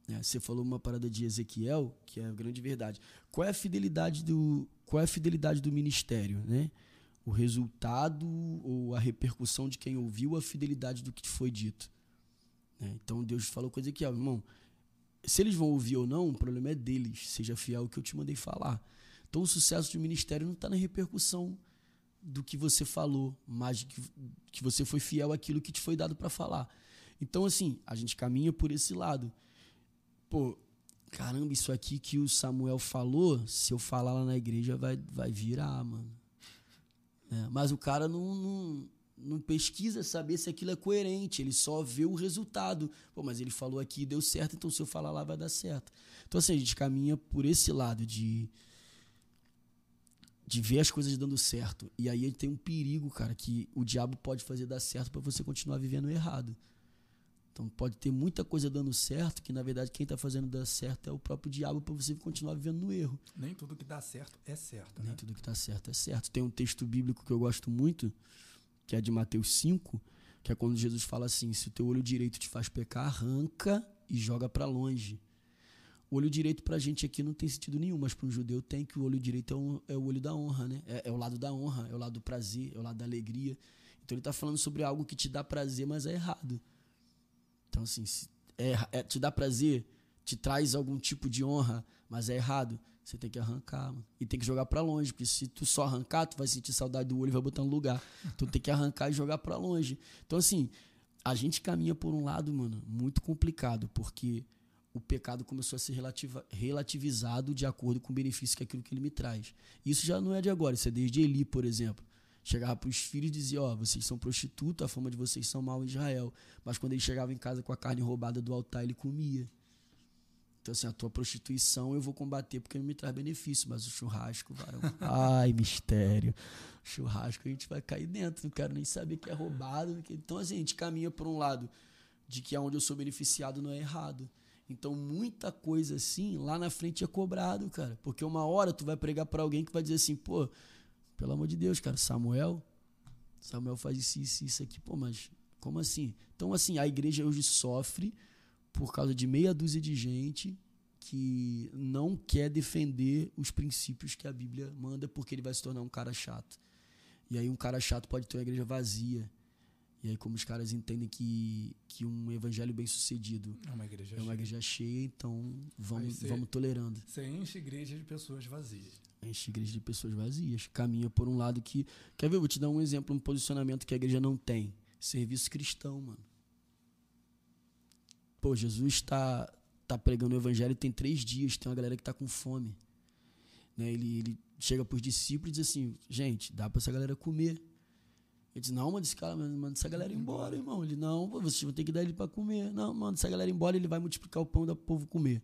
É, você falou uma parada de Ezequiel, que é a grande verdade. Qual é a fidelidade do, qual é a fidelidade do ministério, né? O resultado ou a repercussão de quem ouviu a fidelidade do que foi dito. É, então Deus falou com Ezequiel, irmão, se eles vão ouvir ou não, o problema é deles. Seja fiel ao que eu te mandei falar. Então, o sucesso do ministério não está na repercussão do que você falou, mas que, que você foi fiel àquilo que te foi dado para falar. Então, assim, a gente caminha por esse lado. Pô, caramba, isso aqui que o Samuel falou, se eu falar lá na igreja, vai, vai virar, mano. É, mas o cara não, não, não pesquisa saber se aquilo é coerente, ele só vê o resultado. Pô, mas ele falou aqui e deu certo, então se eu falar lá vai dar certo. Então, assim, a gente caminha por esse lado de de ver as coisas dando certo. E aí tem um perigo, cara, que o diabo pode fazer dar certo para você continuar vivendo errado. Então pode ter muita coisa dando certo, que na verdade quem está fazendo dar certo é o próprio diabo para você continuar vivendo no erro. Nem tudo que dá certo é certo. Nem né? tudo que dá certo é certo. Tem um texto bíblico que eu gosto muito, que é de Mateus 5, que é quando Jesus fala assim: se o teu olho direito te faz pecar, arranca e joga para longe. O olho direito pra gente aqui não tem sentido nenhum, mas para um judeu tem que o olho direito é, um, é o olho da honra, né? É, é, o lado da honra, é o lado do prazer, é o lado da alegria. Então ele está falando sobre algo que te dá prazer, mas é errado. Então, assim, se é, é, te dá prazer, te traz algum tipo de honra, mas é errado, você tem que arrancar, mano. E tem que jogar para longe, porque se tu só arrancar, tu vai sentir saudade do olho e vai botar no lugar. Então tem que arrancar e jogar para longe. Então, assim, a gente caminha por um lado, mano, muito complicado, porque o pecado começou a ser relativizado de acordo com o benefício que aquilo que ele me traz. Isso já não é de agora, isso é desde Eli, por exemplo chegava para os filhos e dizia: Ó, oh, vocês são prostitutos, a fama de vocês são mal em Israel. Mas quando ele chegava em casa com a carne roubada do altar, ele comia. Então, assim, a tua prostituição eu vou combater porque não me traz benefício, mas o churrasco, varão. Ai, mistério. churrasco a gente vai cair dentro, não quero nem saber que é roubado. Então, assim, a gente caminha por um lado de que aonde eu sou beneficiado não é errado. Então, muita coisa assim, lá na frente é cobrado, cara. Porque uma hora tu vai pregar para alguém que vai dizer assim, pô, pelo amor de Deus, cara, Samuel, Samuel faz isso, isso, isso aqui, pô, mas como assim? Então, assim, a igreja hoje sofre por causa de meia dúzia de gente que não quer defender os princípios que a Bíblia manda porque ele vai se tornar um cara chato. E aí um cara chato pode ter uma igreja vazia. E aí como os caras entendem que, que um evangelho bem sucedido é uma igreja, é uma igreja cheia, então vamos, vamos tolerando. Você enche igreja de pessoas vazias enche igreja de pessoas vazias. Caminha por um lado que. Quer ver? Eu vou te dar um exemplo, um posicionamento que a igreja não tem. Serviço cristão, mano. Pô, Jesus está tá pregando o evangelho tem três dias, tem uma galera que está com fome. Né? Ele, ele chega para os discípulos e diz assim: gente, dá para essa galera comer. Ele diz: não, manda esse cara, manda essa galera embora, irmão. Ele: não, vocês vão ter que dar ele para comer. Não, manda essa galera embora, ele vai multiplicar o pão do povo comer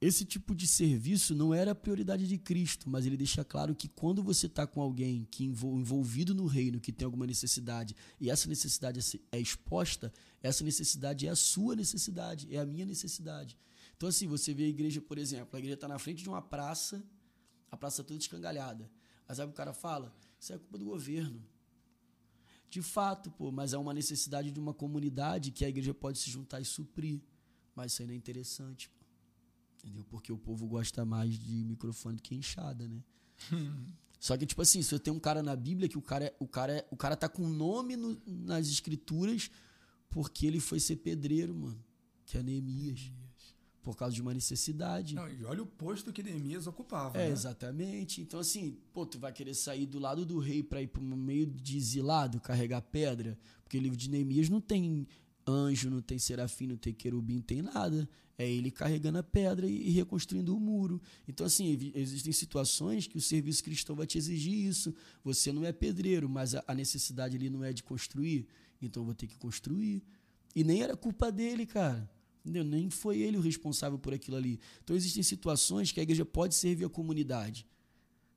esse tipo de serviço não era a prioridade de Cristo, mas ele deixa claro que quando você está com alguém que envolvido no reino, que tem alguma necessidade, e essa necessidade é exposta, essa necessidade é a sua necessidade, é a minha necessidade. Então, assim, você vê a igreja, por exemplo, a igreja está na frente de uma praça, a praça toda escangalhada. Mas sabe o cara fala? Isso é culpa do governo. De fato, pô, mas é uma necessidade de uma comunidade que a igreja pode se juntar e suprir. Mas isso aí não é interessante. Entendeu? Porque o povo gosta mais de microfone do que enxada, né? Só que, tipo assim, se eu tenho um cara na Bíblia que o cara, é, o cara, é, o cara tá com nome no, nas escrituras porque ele foi ser pedreiro, mano. Que é Neemias. Por causa de uma necessidade. Não, e olha o posto que Neemias ocupava. É, né? exatamente. Então, assim, pô, tu vai querer sair do lado do rei para ir pro meio de exilado, carregar pedra. Porque o livro de Neemias não tem anjo, não tem serafim, não tem querubim, não tem nada. É ele carregando a pedra e reconstruindo o muro. Então, assim, existem situações que o serviço cristão vai te exigir isso. Você não é pedreiro, mas a necessidade ali não é de construir. Então, eu vou ter que construir. E nem era culpa dele, cara. Entendeu? Nem foi ele o responsável por aquilo ali. Então, existem situações que a igreja pode servir a comunidade,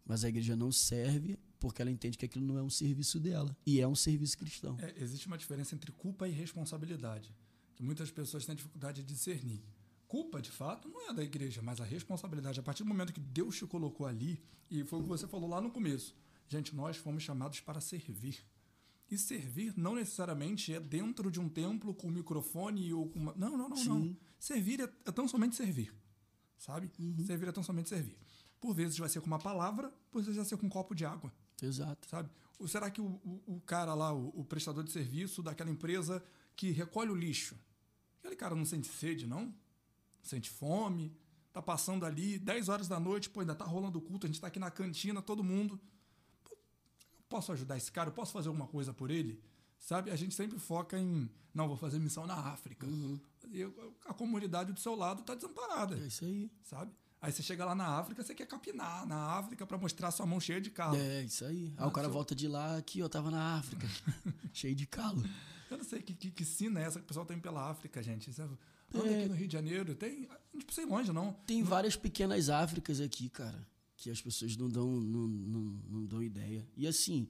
mas a igreja não serve porque ela entende que aquilo não é um serviço dela e é um serviço cristão. É, existe uma diferença entre culpa e responsabilidade, que muitas pessoas têm dificuldade de discernir. Culpa, de fato, não é da igreja, mas a responsabilidade, a partir do momento que Deus te colocou ali, e foi o que você falou lá no começo, gente, nós fomos chamados para servir. E servir não necessariamente é dentro de um templo com um microfone ou com uma. Não, não, não, Sim. não. Servir é, é, tão somente servir. Sabe? Uhum. Servir é tão somente servir. Por vezes vai ser com uma palavra, por vezes vai ser com um copo de água. Exato. Sabe? Ou será que o, o, o cara lá, o, o, prestador de serviço daquela empresa que recolhe o lixo, aquele cara não sente sede, não? Sente fome? Tá passando ali 10 horas da noite, pô, ainda tá rolando o culto, a gente tá aqui na cantina, todo mundo. Posso ajudar esse cara? Eu posso fazer alguma coisa por ele? Sabe? A gente sempre foca em, não, vou fazer missão na África. Uhum. E a comunidade do seu lado tá desamparada. É isso aí. Sabe? Aí você chega lá na África, você quer capinar na África para mostrar sua mão cheia de calo. É, isso aí. Aí o cara volta de lá, aqui, eu tava na África, cheio de calo. Eu não sei que, que, que sina é essa que o pessoal tem pela África, gente. Você anda é. aqui no Rio de Janeiro, tem. A gente precisa ir longe, não. Tem não. várias pequenas Áfricas aqui, cara. Que as pessoas não dão, não, não, não dão ideia. E assim,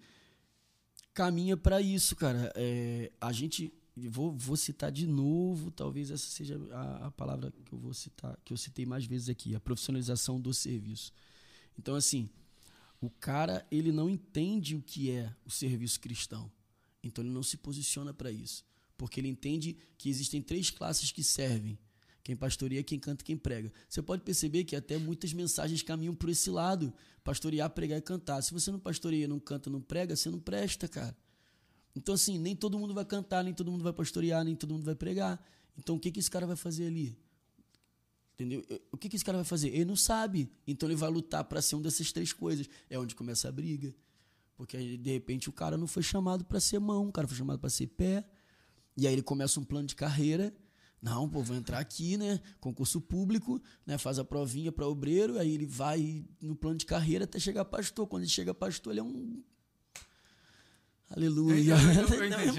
caminha para isso, cara. É, a gente vou, vou citar de novo, talvez essa seja a, a, palavra que eu vou citar, que eu citei mais vezes aqui, a profissionalização do serviço. Então, assim, o cara ele não entende o que é o serviço cristão, então ele não se posiciona para isso, porque ele entende que existem três classes que servem: quem pastoreia, quem canta, quem prega. Você pode perceber que até muitas mensagens caminham por esse lado: pastorear, pregar e cantar. Se você não pastoreia, não canta, não prega, você não presta, cara. Então, assim, nem todo mundo vai cantar, nem todo mundo vai pastorear, nem todo mundo vai pregar. Então, o que, que esse cara vai fazer ali? Entendeu? O que, que esse cara vai fazer? Ele não sabe. Então, ele vai lutar para ser uma dessas três coisas. É onde começa a briga. Porque, de repente, o cara não foi chamado para ser mão, o cara foi chamado para ser pé. E aí ele começa um plano de carreira. Não, pô, vou entrar aqui, né? Concurso público, né? Faz a provinha para obreiro, aí ele vai no plano de carreira até chegar pastor. Quando ele chega pastor, ele é um Aleluia.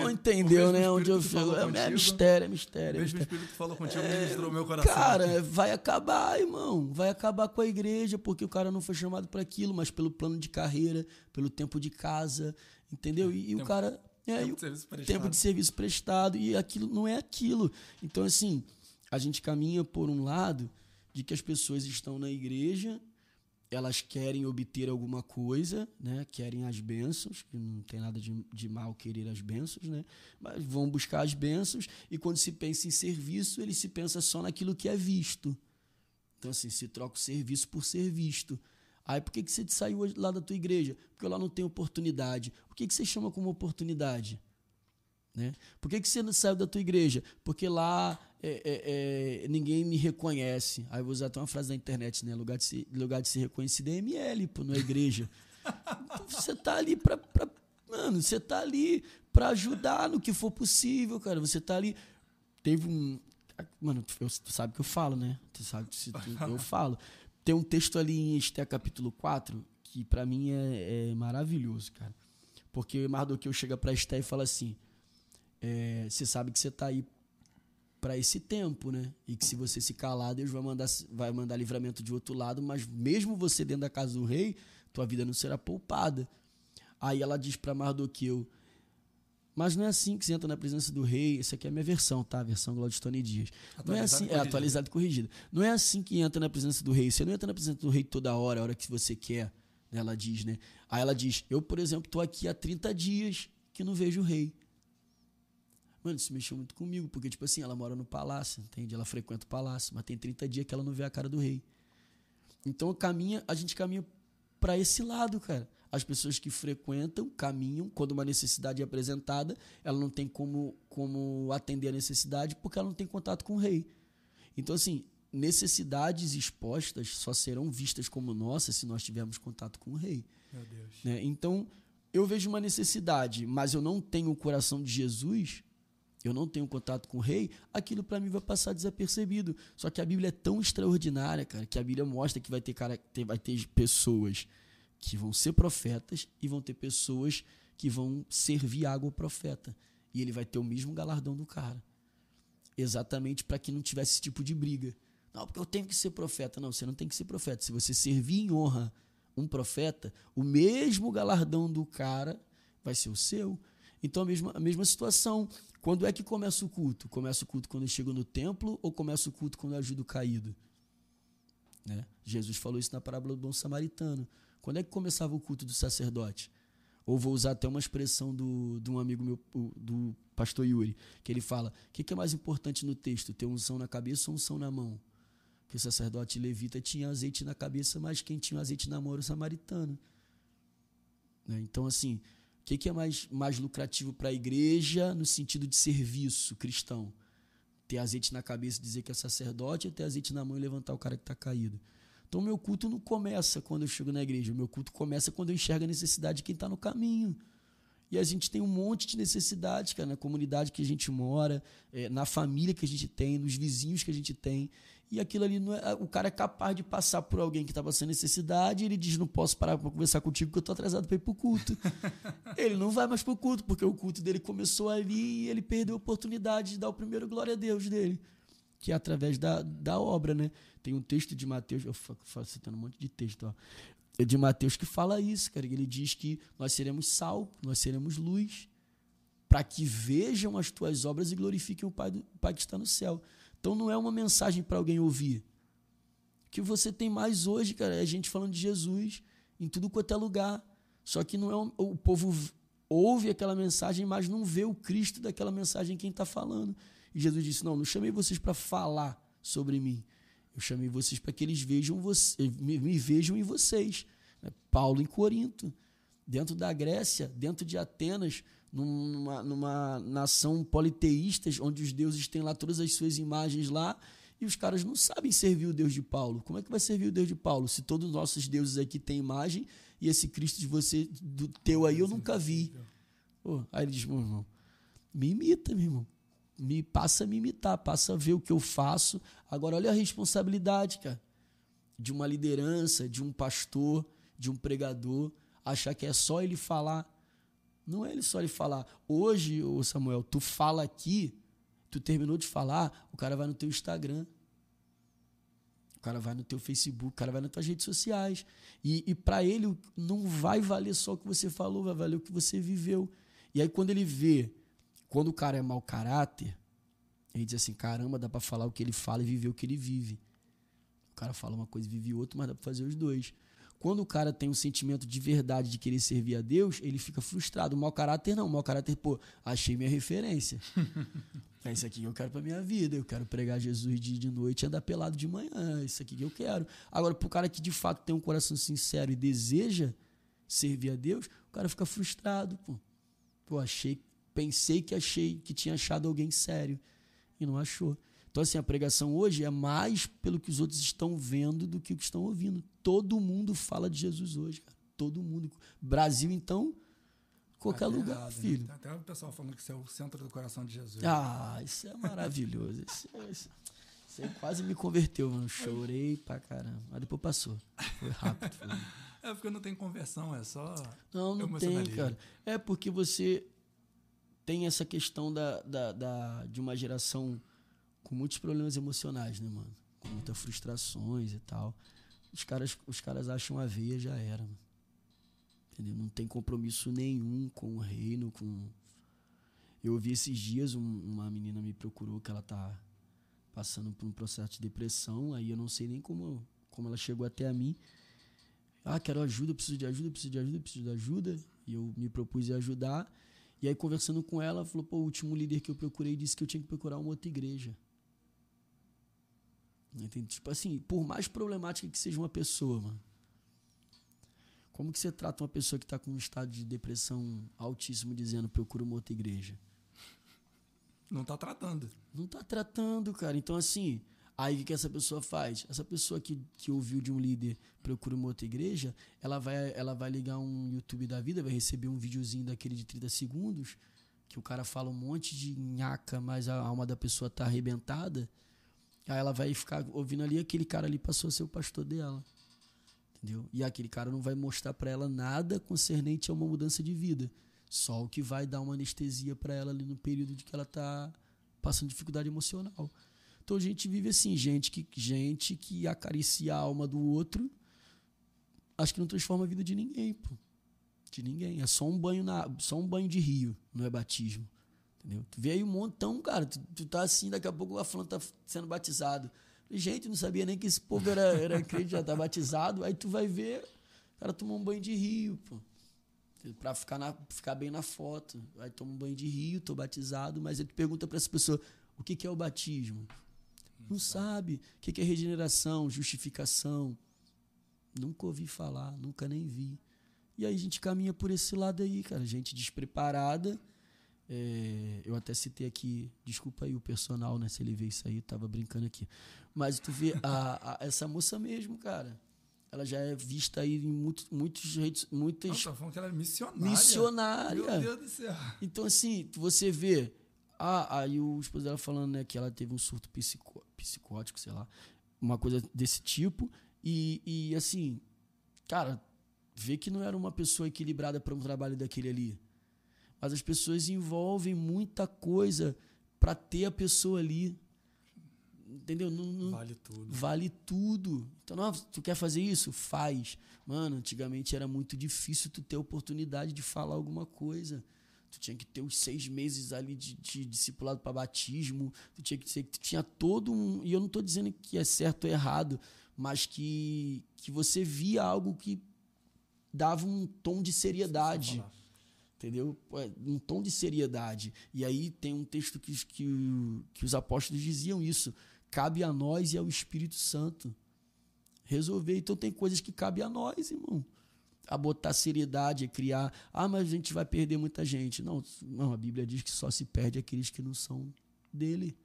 Eu, entendeu, né? Onde eu fico. É, é mistério, é mistério. O mesmo Espírito falou contigo, é, ministrou meu coração. Cara, vai acabar, irmão. Vai acabar com a igreja, porque o cara não foi chamado para aquilo, mas pelo plano de carreira, pelo tempo de casa, entendeu? E, e o cara. É, tempo, de serviço tempo de serviço prestado. E aquilo não é aquilo. Então, assim, a gente caminha por um lado de que as pessoas estão na igreja elas querem obter alguma coisa, né? querem as bênçãos, que não tem nada de, de mal querer as bênçãos, né? mas vão buscar as bênçãos, e quando se pensa em serviço, ele se pensa só naquilo que é visto. Então, assim, se troca o serviço por ser visto. Aí, por que, que você saiu lá da tua igreja? Porque lá não tem oportunidade. O que, que você chama como oportunidade? Né? Por que, que você não saiu da tua igreja? Porque lá é, é, é, ninguém me reconhece. Aí vou usar até uma frase da internet, né? Lugar de ser, lugar de ser reconhecido é ML, pô, não é igreja. então, você tá ali pra. Mano, você tá ali pra ajudar no que for possível, cara. Você tá ali. Teve um. Mano, tu, tu sabe que eu falo, né? Tu sabe que eu falo. Tem um texto ali em Esté capítulo 4 que para mim é, é, maravilhoso, cara. Porque Mardoqueu chega pra Esté e fala assim: é, Você sabe que você tá aí para esse tempo, né? E que se você se calar, Deus vai mandar, vai mandar livramento de outro lado, mas mesmo você dentro da casa do rei, tua vida não será poupada. Aí ela diz para Mardoqueu, mas não é assim que você entra na presença do rei. Essa aqui é a minha versão, tá? A versão Gladstone Dias. Não é assim, é atualizado e corrigido. Não é assim que entra na presença do rei. Você não entra na presença do rei toda hora, a hora que você quer. Né? Ela diz, né? Aí ela diz: Eu, por exemplo, estou aqui há 30 dias que não vejo o rei. Mano, isso mexeu muito comigo, porque, tipo assim, ela mora no palácio, entende? Ela frequenta o palácio, mas tem 30 dias que ela não vê a cara do rei. Então, caminha, a gente caminha para esse lado, cara. As pessoas que frequentam caminham, quando uma necessidade é apresentada, ela não tem como, como atender a necessidade porque ela não tem contato com o rei. Então, assim, necessidades expostas só serão vistas como nossas se nós tivermos contato com o rei. Meu Deus. Né? Então, eu vejo uma necessidade, mas eu não tenho o coração de Jesus, eu não tenho contato com o rei, aquilo para mim vai passar desapercebido. Só que a Bíblia é tão extraordinária, cara, que a Bíblia mostra que vai ter, cara, vai ter pessoas que vão ser profetas e vão ter pessoas que vão servir água ao profeta. E ele vai ter o mesmo galardão do cara. Exatamente para que não tivesse esse tipo de briga. Não, porque eu tenho que ser profeta. Não, você não tem que ser profeta. Se você servir em honra um profeta, o mesmo galardão do cara vai ser o seu. Então, a mesma, a mesma situação. Quando é que começa o culto? Começa o culto quando eu chego no templo ou começa o culto quando eu ajudo o caído? Né? Jesus falou isso na parábola do bom samaritano. Quando é que começava o culto do sacerdote? Ou vou usar até uma expressão do, de um amigo meu, do pastor Yuri, que ele fala: o que, que é mais importante no texto, ter unção na cabeça ou unção na mão? Que o sacerdote levita tinha azeite na cabeça, mas quem tinha azeite na mão era o samaritano. Né? Então, assim, o que, que é mais, mais lucrativo para a igreja no sentido de serviço cristão? Ter azeite na cabeça e dizer que é sacerdote ou ter azeite na mão e levantar o cara que está caído? Então, meu culto não começa quando eu chego na igreja. O meu culto começa quando eu enxergo a necessidade de quem está no caminho. E a gente tem um monte de necessidades, cara, na comunidade que a gente mora, é, na família que a gente tem, nos vizinhos que a gente tem. E aquilo ali não é. O cara é capaz de passar por alguém que está passando necessidade e ele diz: Não posso parar para conversar contigo porque eu estou atrasado para ir para o culto. ele não vai mais para o culto, porque o culto dele começou ali e ele perdeu a oportunidade de dar o primeiro glória a Deus dele, que é através da, da obra, né? Tem um texto de Mateus, eu faço citando um monte de texto, ó. de Mateus que fala isso, cara. Ele diz que nós seremos sal, nós seremos luz, para que vejam as tuas obras e glorifiquem o Pai, do, Pai que está no céu. Então não é uma mensagem para alguém ouvir. O que você tem mais hoje, cara, é a gente falando de Jesus em tudo quanto é lugar. Só que não é um, o povo ouve aquela mensagem, mas não vê o Cristo daquela mensagem quem está falando. E Jesus disse: Não, não chamei vocês para falar sobre mim. Eu chamei vocês para que eles vejam você, me, me vejam em vocês. Né? Paulo em Corinto, dentro da Grécia, dentro de Atenas, numa, numa nação politeísta, onde os deuses têm lá todas as suas imagens lá, e os caras não sabem servir o Deus de Paulo. Como é que vai servir o Deus de Paulo se todos os nossos deuses aqui têm imagem e esse Cristo de você, do teu aí, eu nunca vi? Pô, aí ele diz, meu irmão, me imita, meu irmão me passa a me imitar, passa a ver o que eu faço. Agora, olha a responsabilidade, cara, de uma liderança, de um pastor, de um pregador, achar que é só ele falar. Não é ele só ele falar. Hoje, ô Samuel, tu fala aqui, tu terminou de falar, o cara vai no teu Instagram. O cara vai no teu Facebook, o cara vai nas tuas redes sociais. E, e para ele não vai valer só o que você falou, vai valer o que você viveu. E aí, quando ele vê quando o cara é mau caráter, ele diz assim: caramba, dá para falar o que ele fala e viver o que ele vive. O cara fala uma coisa e vive outra, mas dá pra fazer os dois. Quando o cara tem um sentimento de verdade de querer servir a Deus, ele fica frustrado. O mau caráter não. O mau caráter, pô, achei minha referência. é isso aqui que eu quero pra minha vida. Eu quero pregar Jesus dia de noite e andar pelado de manhã. É isso aqui que eu quero. Agora, pro cara que de fato tem um coração sincero e deseja servir a Deus, o cara fica frustrado, pô. Pô, achei pensei que achei que tinha achado alguém sério e não achou. Então, assim, a pregação hoje é mais pelo que os outros estão vendo do que o que estão ouvindo. Todo mundo fala de Jesus hoje, cara. Todo mundo. Brasil, então, qualquer Até lugar, né? filho. Né? Até o pessoal falando que você é o centro do coração de Jesus. Ah, isso é maravilhoso. isso, isso, isso quase me converteu, mano. Chorei pra caramba. Mas depois passou. Foi rápido. Foi. É porque não tem conversão, é só. Não, não tem, cara. É porque você tem essa questão da, da, da, de uma geração com muitos problemas emocionais, né, mano? Com muitas frustrações e tal. Os caras, os caras acham a veia, já era, mano. Entendeu? Não tem compromisso nenhum com o reino, com... Eu ouvi esses dias, um, uma menina me procurou que ela tá passando por um processo de depressão, aí eu não sei nem como, como ela chegou até a mim. Ah, quero ajuda, preciso de ajuda, preciso de ajuda, preciso de ajuda. E eu me propus a ajudar. E aí, conversando com ela, falou: pô, o último líder que eu procurei disse que eu tinha que procurar uma outra igreja. Entende? Tipo assim, por mais problemática que seja uma pessoa, mano. Como que você trata uma pessoa que está com um estado de depressão altíssimo dizendo procura uma outra igreja? Não está tratando. Não está tratando, cara. Então, assim, Aí o que, que essa pessoa faz? Essa pessoa que, que ouviu de um líder procura uma outra igreja, ela vai, ela vai ligar um YouTube da vida, vai receber um videozinho daquele de 30 segundos, que o cara fala um monte de nhaca, mas a alma da pessoa tá arrebentada. Aí ela vai ficar ouvindo ali, aquele cara ali passou a ser o pastor dela. Entendeu? E aquele cara não vai mostrar para ela nada concernente a uma mudança de vida. Só o que vai dar uma anestesia para ela ali no período de que ela tá passando dificuldade emocional. Então a gente vive assim, gente que, gente que acaricia a alma do outro, acho que não transforma a vida de ninguém, pô. De ninguém. É só um banho na, só um banho de rio, não é batismo. Entendeu? Tu vê aí um montão, cara. Tu, tu tá assim, daqui a pouco a fulano tá sendo batizado. Gente, não sabia nem que esse povo era, era crente, já tá batizado. Aí tu vai ver, o cara tomou um banho de rio, pô. Pra ficar, na, ficar bem na foto. Aí toma um banho de rio, tô batizado, mas aí tu pergunta pra essa pessoa, o que, que é o batismo? Não sabe o que é regeneração, justificação. Nunca ouvi falar, nunca nem vi. E aí a gente caminha por esse lado aí, cara. Gente despreparada. É, eu até citei aqui, desculpa aí o personal, né? Se ele vê isso aí, eu tava brincando aqui. Mas tu vê a, a, essa moça mesmo, cara. Ela já é vista aí em muito, muitos redes. Muitas. Nossa, tá falando que ela é missionária. Missionária. Meu Deus do céu. Então, assim, você vê. Ah, aí o esposo dela falando né, que ela teve um surto psicó psicótico, sei lá, uma coisa desse tipo. E, e assim, cara, vê que não era uma pessoa equilibrada para um trabalho daquele ali. Mas as pessoas envolvem muita coisa para ter a pessoa ali. entendeu? Não, não, Vale tudo. vale tudo. Então, não, tu quer fazer isso? Faz. Mano, antigamente era muito difícil tu ter oportunidade de falar alguma coisa. Tu tinha que ter os seis meses ali de, de discipulado para batismo. Tu tinha que ser tu tinha todo um. E eu não tô dizendo que é certo ou errado, mas que, que você via algo que dava um tom de seriedade entendeu? Pô, Um tom de seriedade. E aí tem um texto que, que, que os apóstolos diziam isso. Cabe a nós e ao Espírito Santo resolver. Então tem coisas que cabe a nós, irmão. A botar seriedade, a criar. Ah, mas a gente vai perder muita gente. Não, não, a Bíblia diz que só se perde aqueles que não são dele.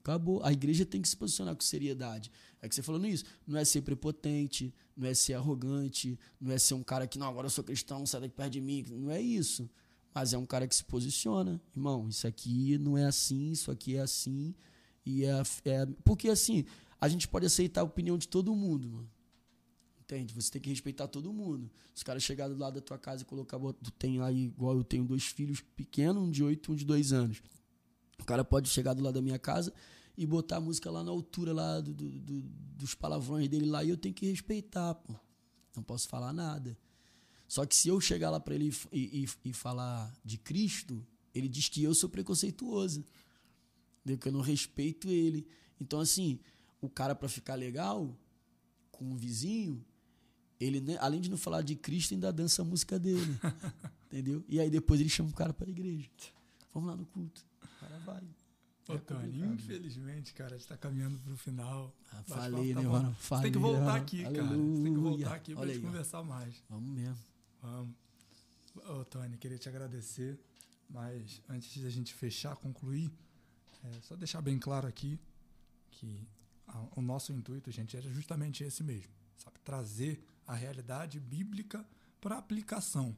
Acabou. A igreja tem que se posicionar com seriedade. É que você falando isso. Não é ser prepotente, não é ser arrogante, não é ser um cara que, não, agora eu sou cristão, sai daqui perto de mim. Não é isso. Mas é um cara que se posiciona. Irmão, isso aqui não é assim, isso aqui é assim. E é, é. Porque assim, a gente pode aceitar a opinião de todo mundo, mano. Entende? Você tem que respeitar todo mundo. Os caras do lado da tua casa e colocar. Tu tem aí, igual eu tenho dois filhos pequenos, um de 8 e um de 2 anos. O cara pode chegar do lado da minha casa e botar a música lá na altura lá do, do- do- dos palavrões dele lá e eu tenho que respeitar, pô. Não posso falar nada. Só que se eu chegar lá pra ele e, e- e falar de Cristo, ele diz que eu sou preconceituoso. Que eu não respeito ele. Então, assim, o cara pra ficar legal com o vizinho, ele, né, além de não falar de Cristo, ainda dança a música dele. entendeu? E aí depois ele chama o cara pra igreja. Vamos lá no culto. O cara vai. Ô, É Tony, infelizmente, cara, a gente tá caminhando pro final. Ah, falei, tá né, mano? Você tem Falei, que voltar ah, aqui, cara. Você tem que aleluia. voltar aqui Olha gente conversar mais. Vamos mesmo. Vamos. Ô, Tony, queria te agradecer, mas antes da gente fechar, concluir, é, só deixar bem claro aqui que a- o nosso intuito, gente, era justamente esse mesmo, sabe? Trazer a realidade bíblica para aplicação.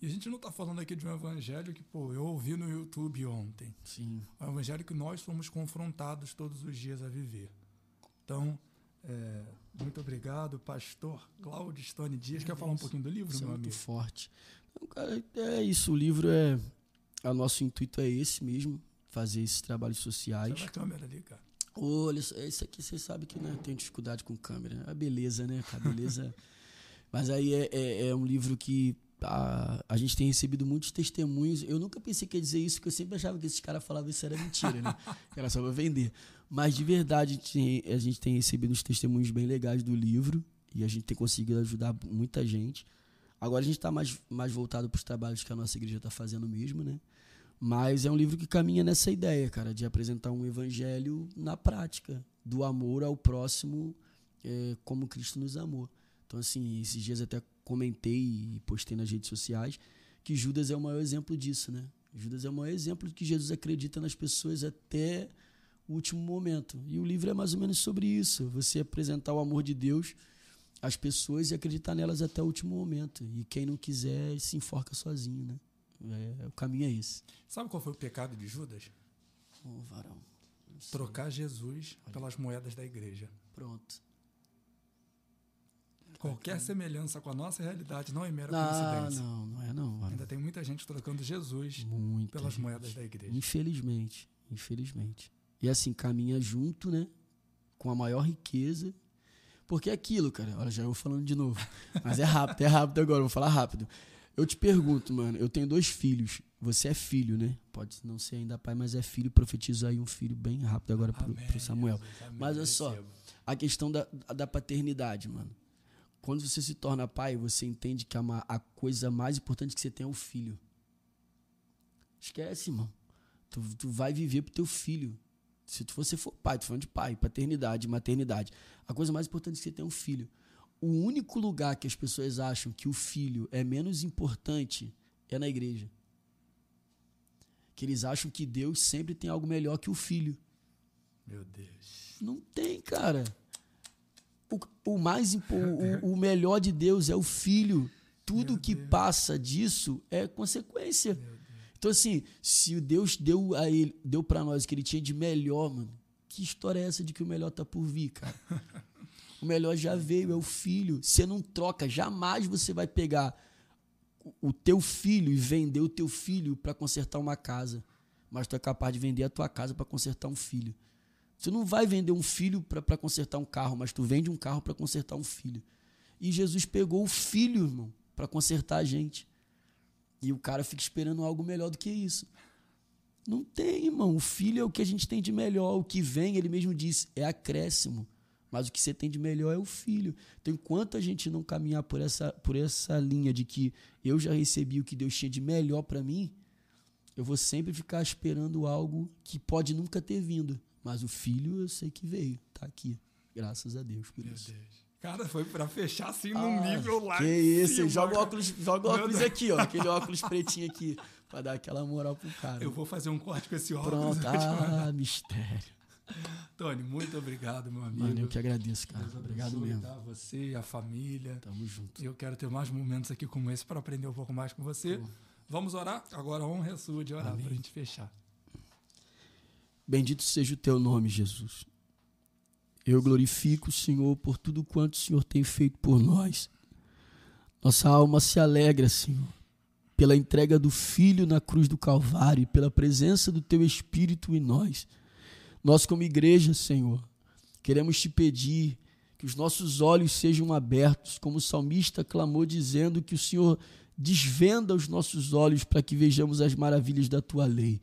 E a gente não está falando aqui de um evangelho que, pô, eu ouvi no YouTube ontem. Sim. É um evangelho que nós somos confrontados todos os dias a viver. Então, é, muito obrigado, pastor Cláudio Stone Dias. Quer falar um pouquinho do livro, Isso é meu muito amigo? forte. Então, cara, é isso. O livro é. O nosso intuito é esse mesmo. Fazer esses trabalhos sociais. Olha a câmera ali, cara. Olha, isso isso aqui você sabe que né, eu tenho dificuldade com câmera. A beleza, né? A beleza. Mas aí é, é, é um livro que a, a gente tem recebido muitos testemunhos. Eu nunca pensei que ia dizer isso, porque eu sempre achava que esses caras falavam isso era mentira, né? Que era só pra vender. Mas de verdade, a gente, a gente tem recebido uns testemunhos bem legais do livro e a gente tem conseguido ajudar muita gente. Agora a gente está mais, mais voltado para os trabalhos que a nossa igreja está fazendo mesmo, né? Mas é um livro que caminha nessa ideia, cara, de apresentar um evangelho na prática, do amor ao próximo é, como Cristo nos amou. Então, assim, esses dias até comentei e postei nas redes sociais que Judas é o maior exemplo disso, né? Judas é o maior exemplo de que Jesus acredita nas pessoas até o último momento. E o livro é mais ou menos sobre isso. Você apresentar o amor de Deus às pessoas e acreditar nelas até o último momento. E quem não quiser se enforca sozinho, né? É, o caminho é esse. Sabe qual foi o pecado de Judas? Ô, varão. Trocar Jesus pelas moedas da igreja. Pronto. Qualquer semelhança com a nossa realidade não é mera Não, coincidência. não, não é não. Ainda tem muita gente trocando Jesus Muita pelas gente. moedas da igreja. Infelizmente, infelizmente. E assim, caminha junto, né? Com a maior riqueza. Porque é aquilo, cara. Olha, já eu falando de novo. Mas é rápido, é rápido agora, vou falar rápido. Eu te pergunto, mano, eu tenho dois filhos. Você é filho, né? Pode não ser ainda pai, mas é filho. Profetizo aí um filho bem rápido agora pro, Amém, pro Samuel. Jesus, amém, Mas olha só, recebo. a questão da, da paternidade, mano. Quando você se torna pai, você entende que a, ma- a coisa mais importante que você tem é o filho. Esquece, irmão. Tu, tu vai viver pro teu filho. Se tu, você for pai, tu falando de pai, paternidade, maternidade. A coisa mais importante que você tem é um filho. O único lugar que as pessoas acham que o filho é menos importante é na igreja. Que eles acham que Deus sempre tem algo melhor que o filho. Meu Deus. Não tem, cara. O, mais o, o melhor de Deus é o filho. Tudo Meu que Deus. passa disso é consequência. Então assim, se o Deus deu a ele, deu para nós o que ele tinha de melhor, mano. Que história é essa de que o melhor tá por vir, cara? o melhor já veio, é o filho. Você não troca, jamais você vai pegar o- o teu filho e vender o teu filho para consertar uma casa. Mas tu é capaz de vender a tua casa para consertar um filho. Você não vai vender um filho para consertar um carro, mas tu vende um carro para consertar um filho. E Jesus pegou o filho, irmão, para consertar a gente. E o cara fica esperando algo melhor do que isso. Não tem, irmão. O filho é o que a gente tem de melhor. O que vem, ele mesmo disse, é acréscimo. Mas o que você tem de melhor é o filho. Então, enquanto a gente não caminhar por essa, por essa linha de que eu já recebi o que Deus tinha de melhor para mim, eu vou sempre ficar esperando algo que pode nunca ter vindo. Mas o filho eu sei que veio, tá aqui. Graças a Deus por Meu isso. Deus. Cara, foi para fechar assim num ah, nível lá. Que isso, cima, joga o óculos, joga o óculos aqui, ó. Aquele óculos pretinho aqui. Pra dar aquela moral pro cara. Eu vou fazer um corte com esse óculos. Pronto, ah, mistério. Tony, muito obrigado, meu amigo. Mano, eu que agradeço, cara. Deus obrigado mesmo. Tá? Você e a família. Tamo junto. Eu quero ter mais momentos aqui como esse para aprender um pouco mais com você. Pô. Vamos orar? Agora a honra é sua de orar para a gente fechar. Bendito seja o teu nome, Jesus. Eu glorifico o Senhor por tudo quanto o Senhor tem feito por nós. Nossa alma se alegra, Senhor, pela entrega do Filho na cruz do Calvário pela presença do Teu Espírito em nós. Nós, como igreja, Senhor, queremos te pedir que os nossos olhos sejam abertos, como o salmista clamou, dizendo que o Senhor desvenda os nossos olhos para que vejamos as maravilhas da tua lei.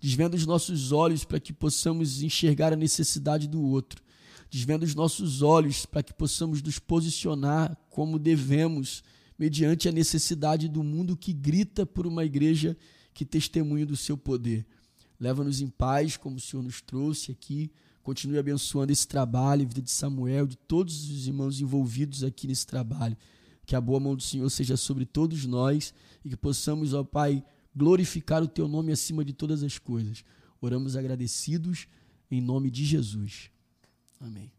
Desvenda os nossos olhos para que possamos enxergar a necessidade do outro desvenda os nossos olhos para que possamos nos posicionar como devemos, mediante a necessidade do mundo que grita por uma igreja que testemunha do seu poder. Leva-nos em paz, como o Senhor nos trouxe aqui. Continue abençoando esse trabalho, a vida de Samuel, de todos os irmãos envolvidos aqui nesse trabalho. Que a boa mão do Senhor seja sobre todos nós e que possamos, ó Pai, glorificar o Teu nome acima de todas as coisas. Oramos agradecidos em nome de Jesus. Amém.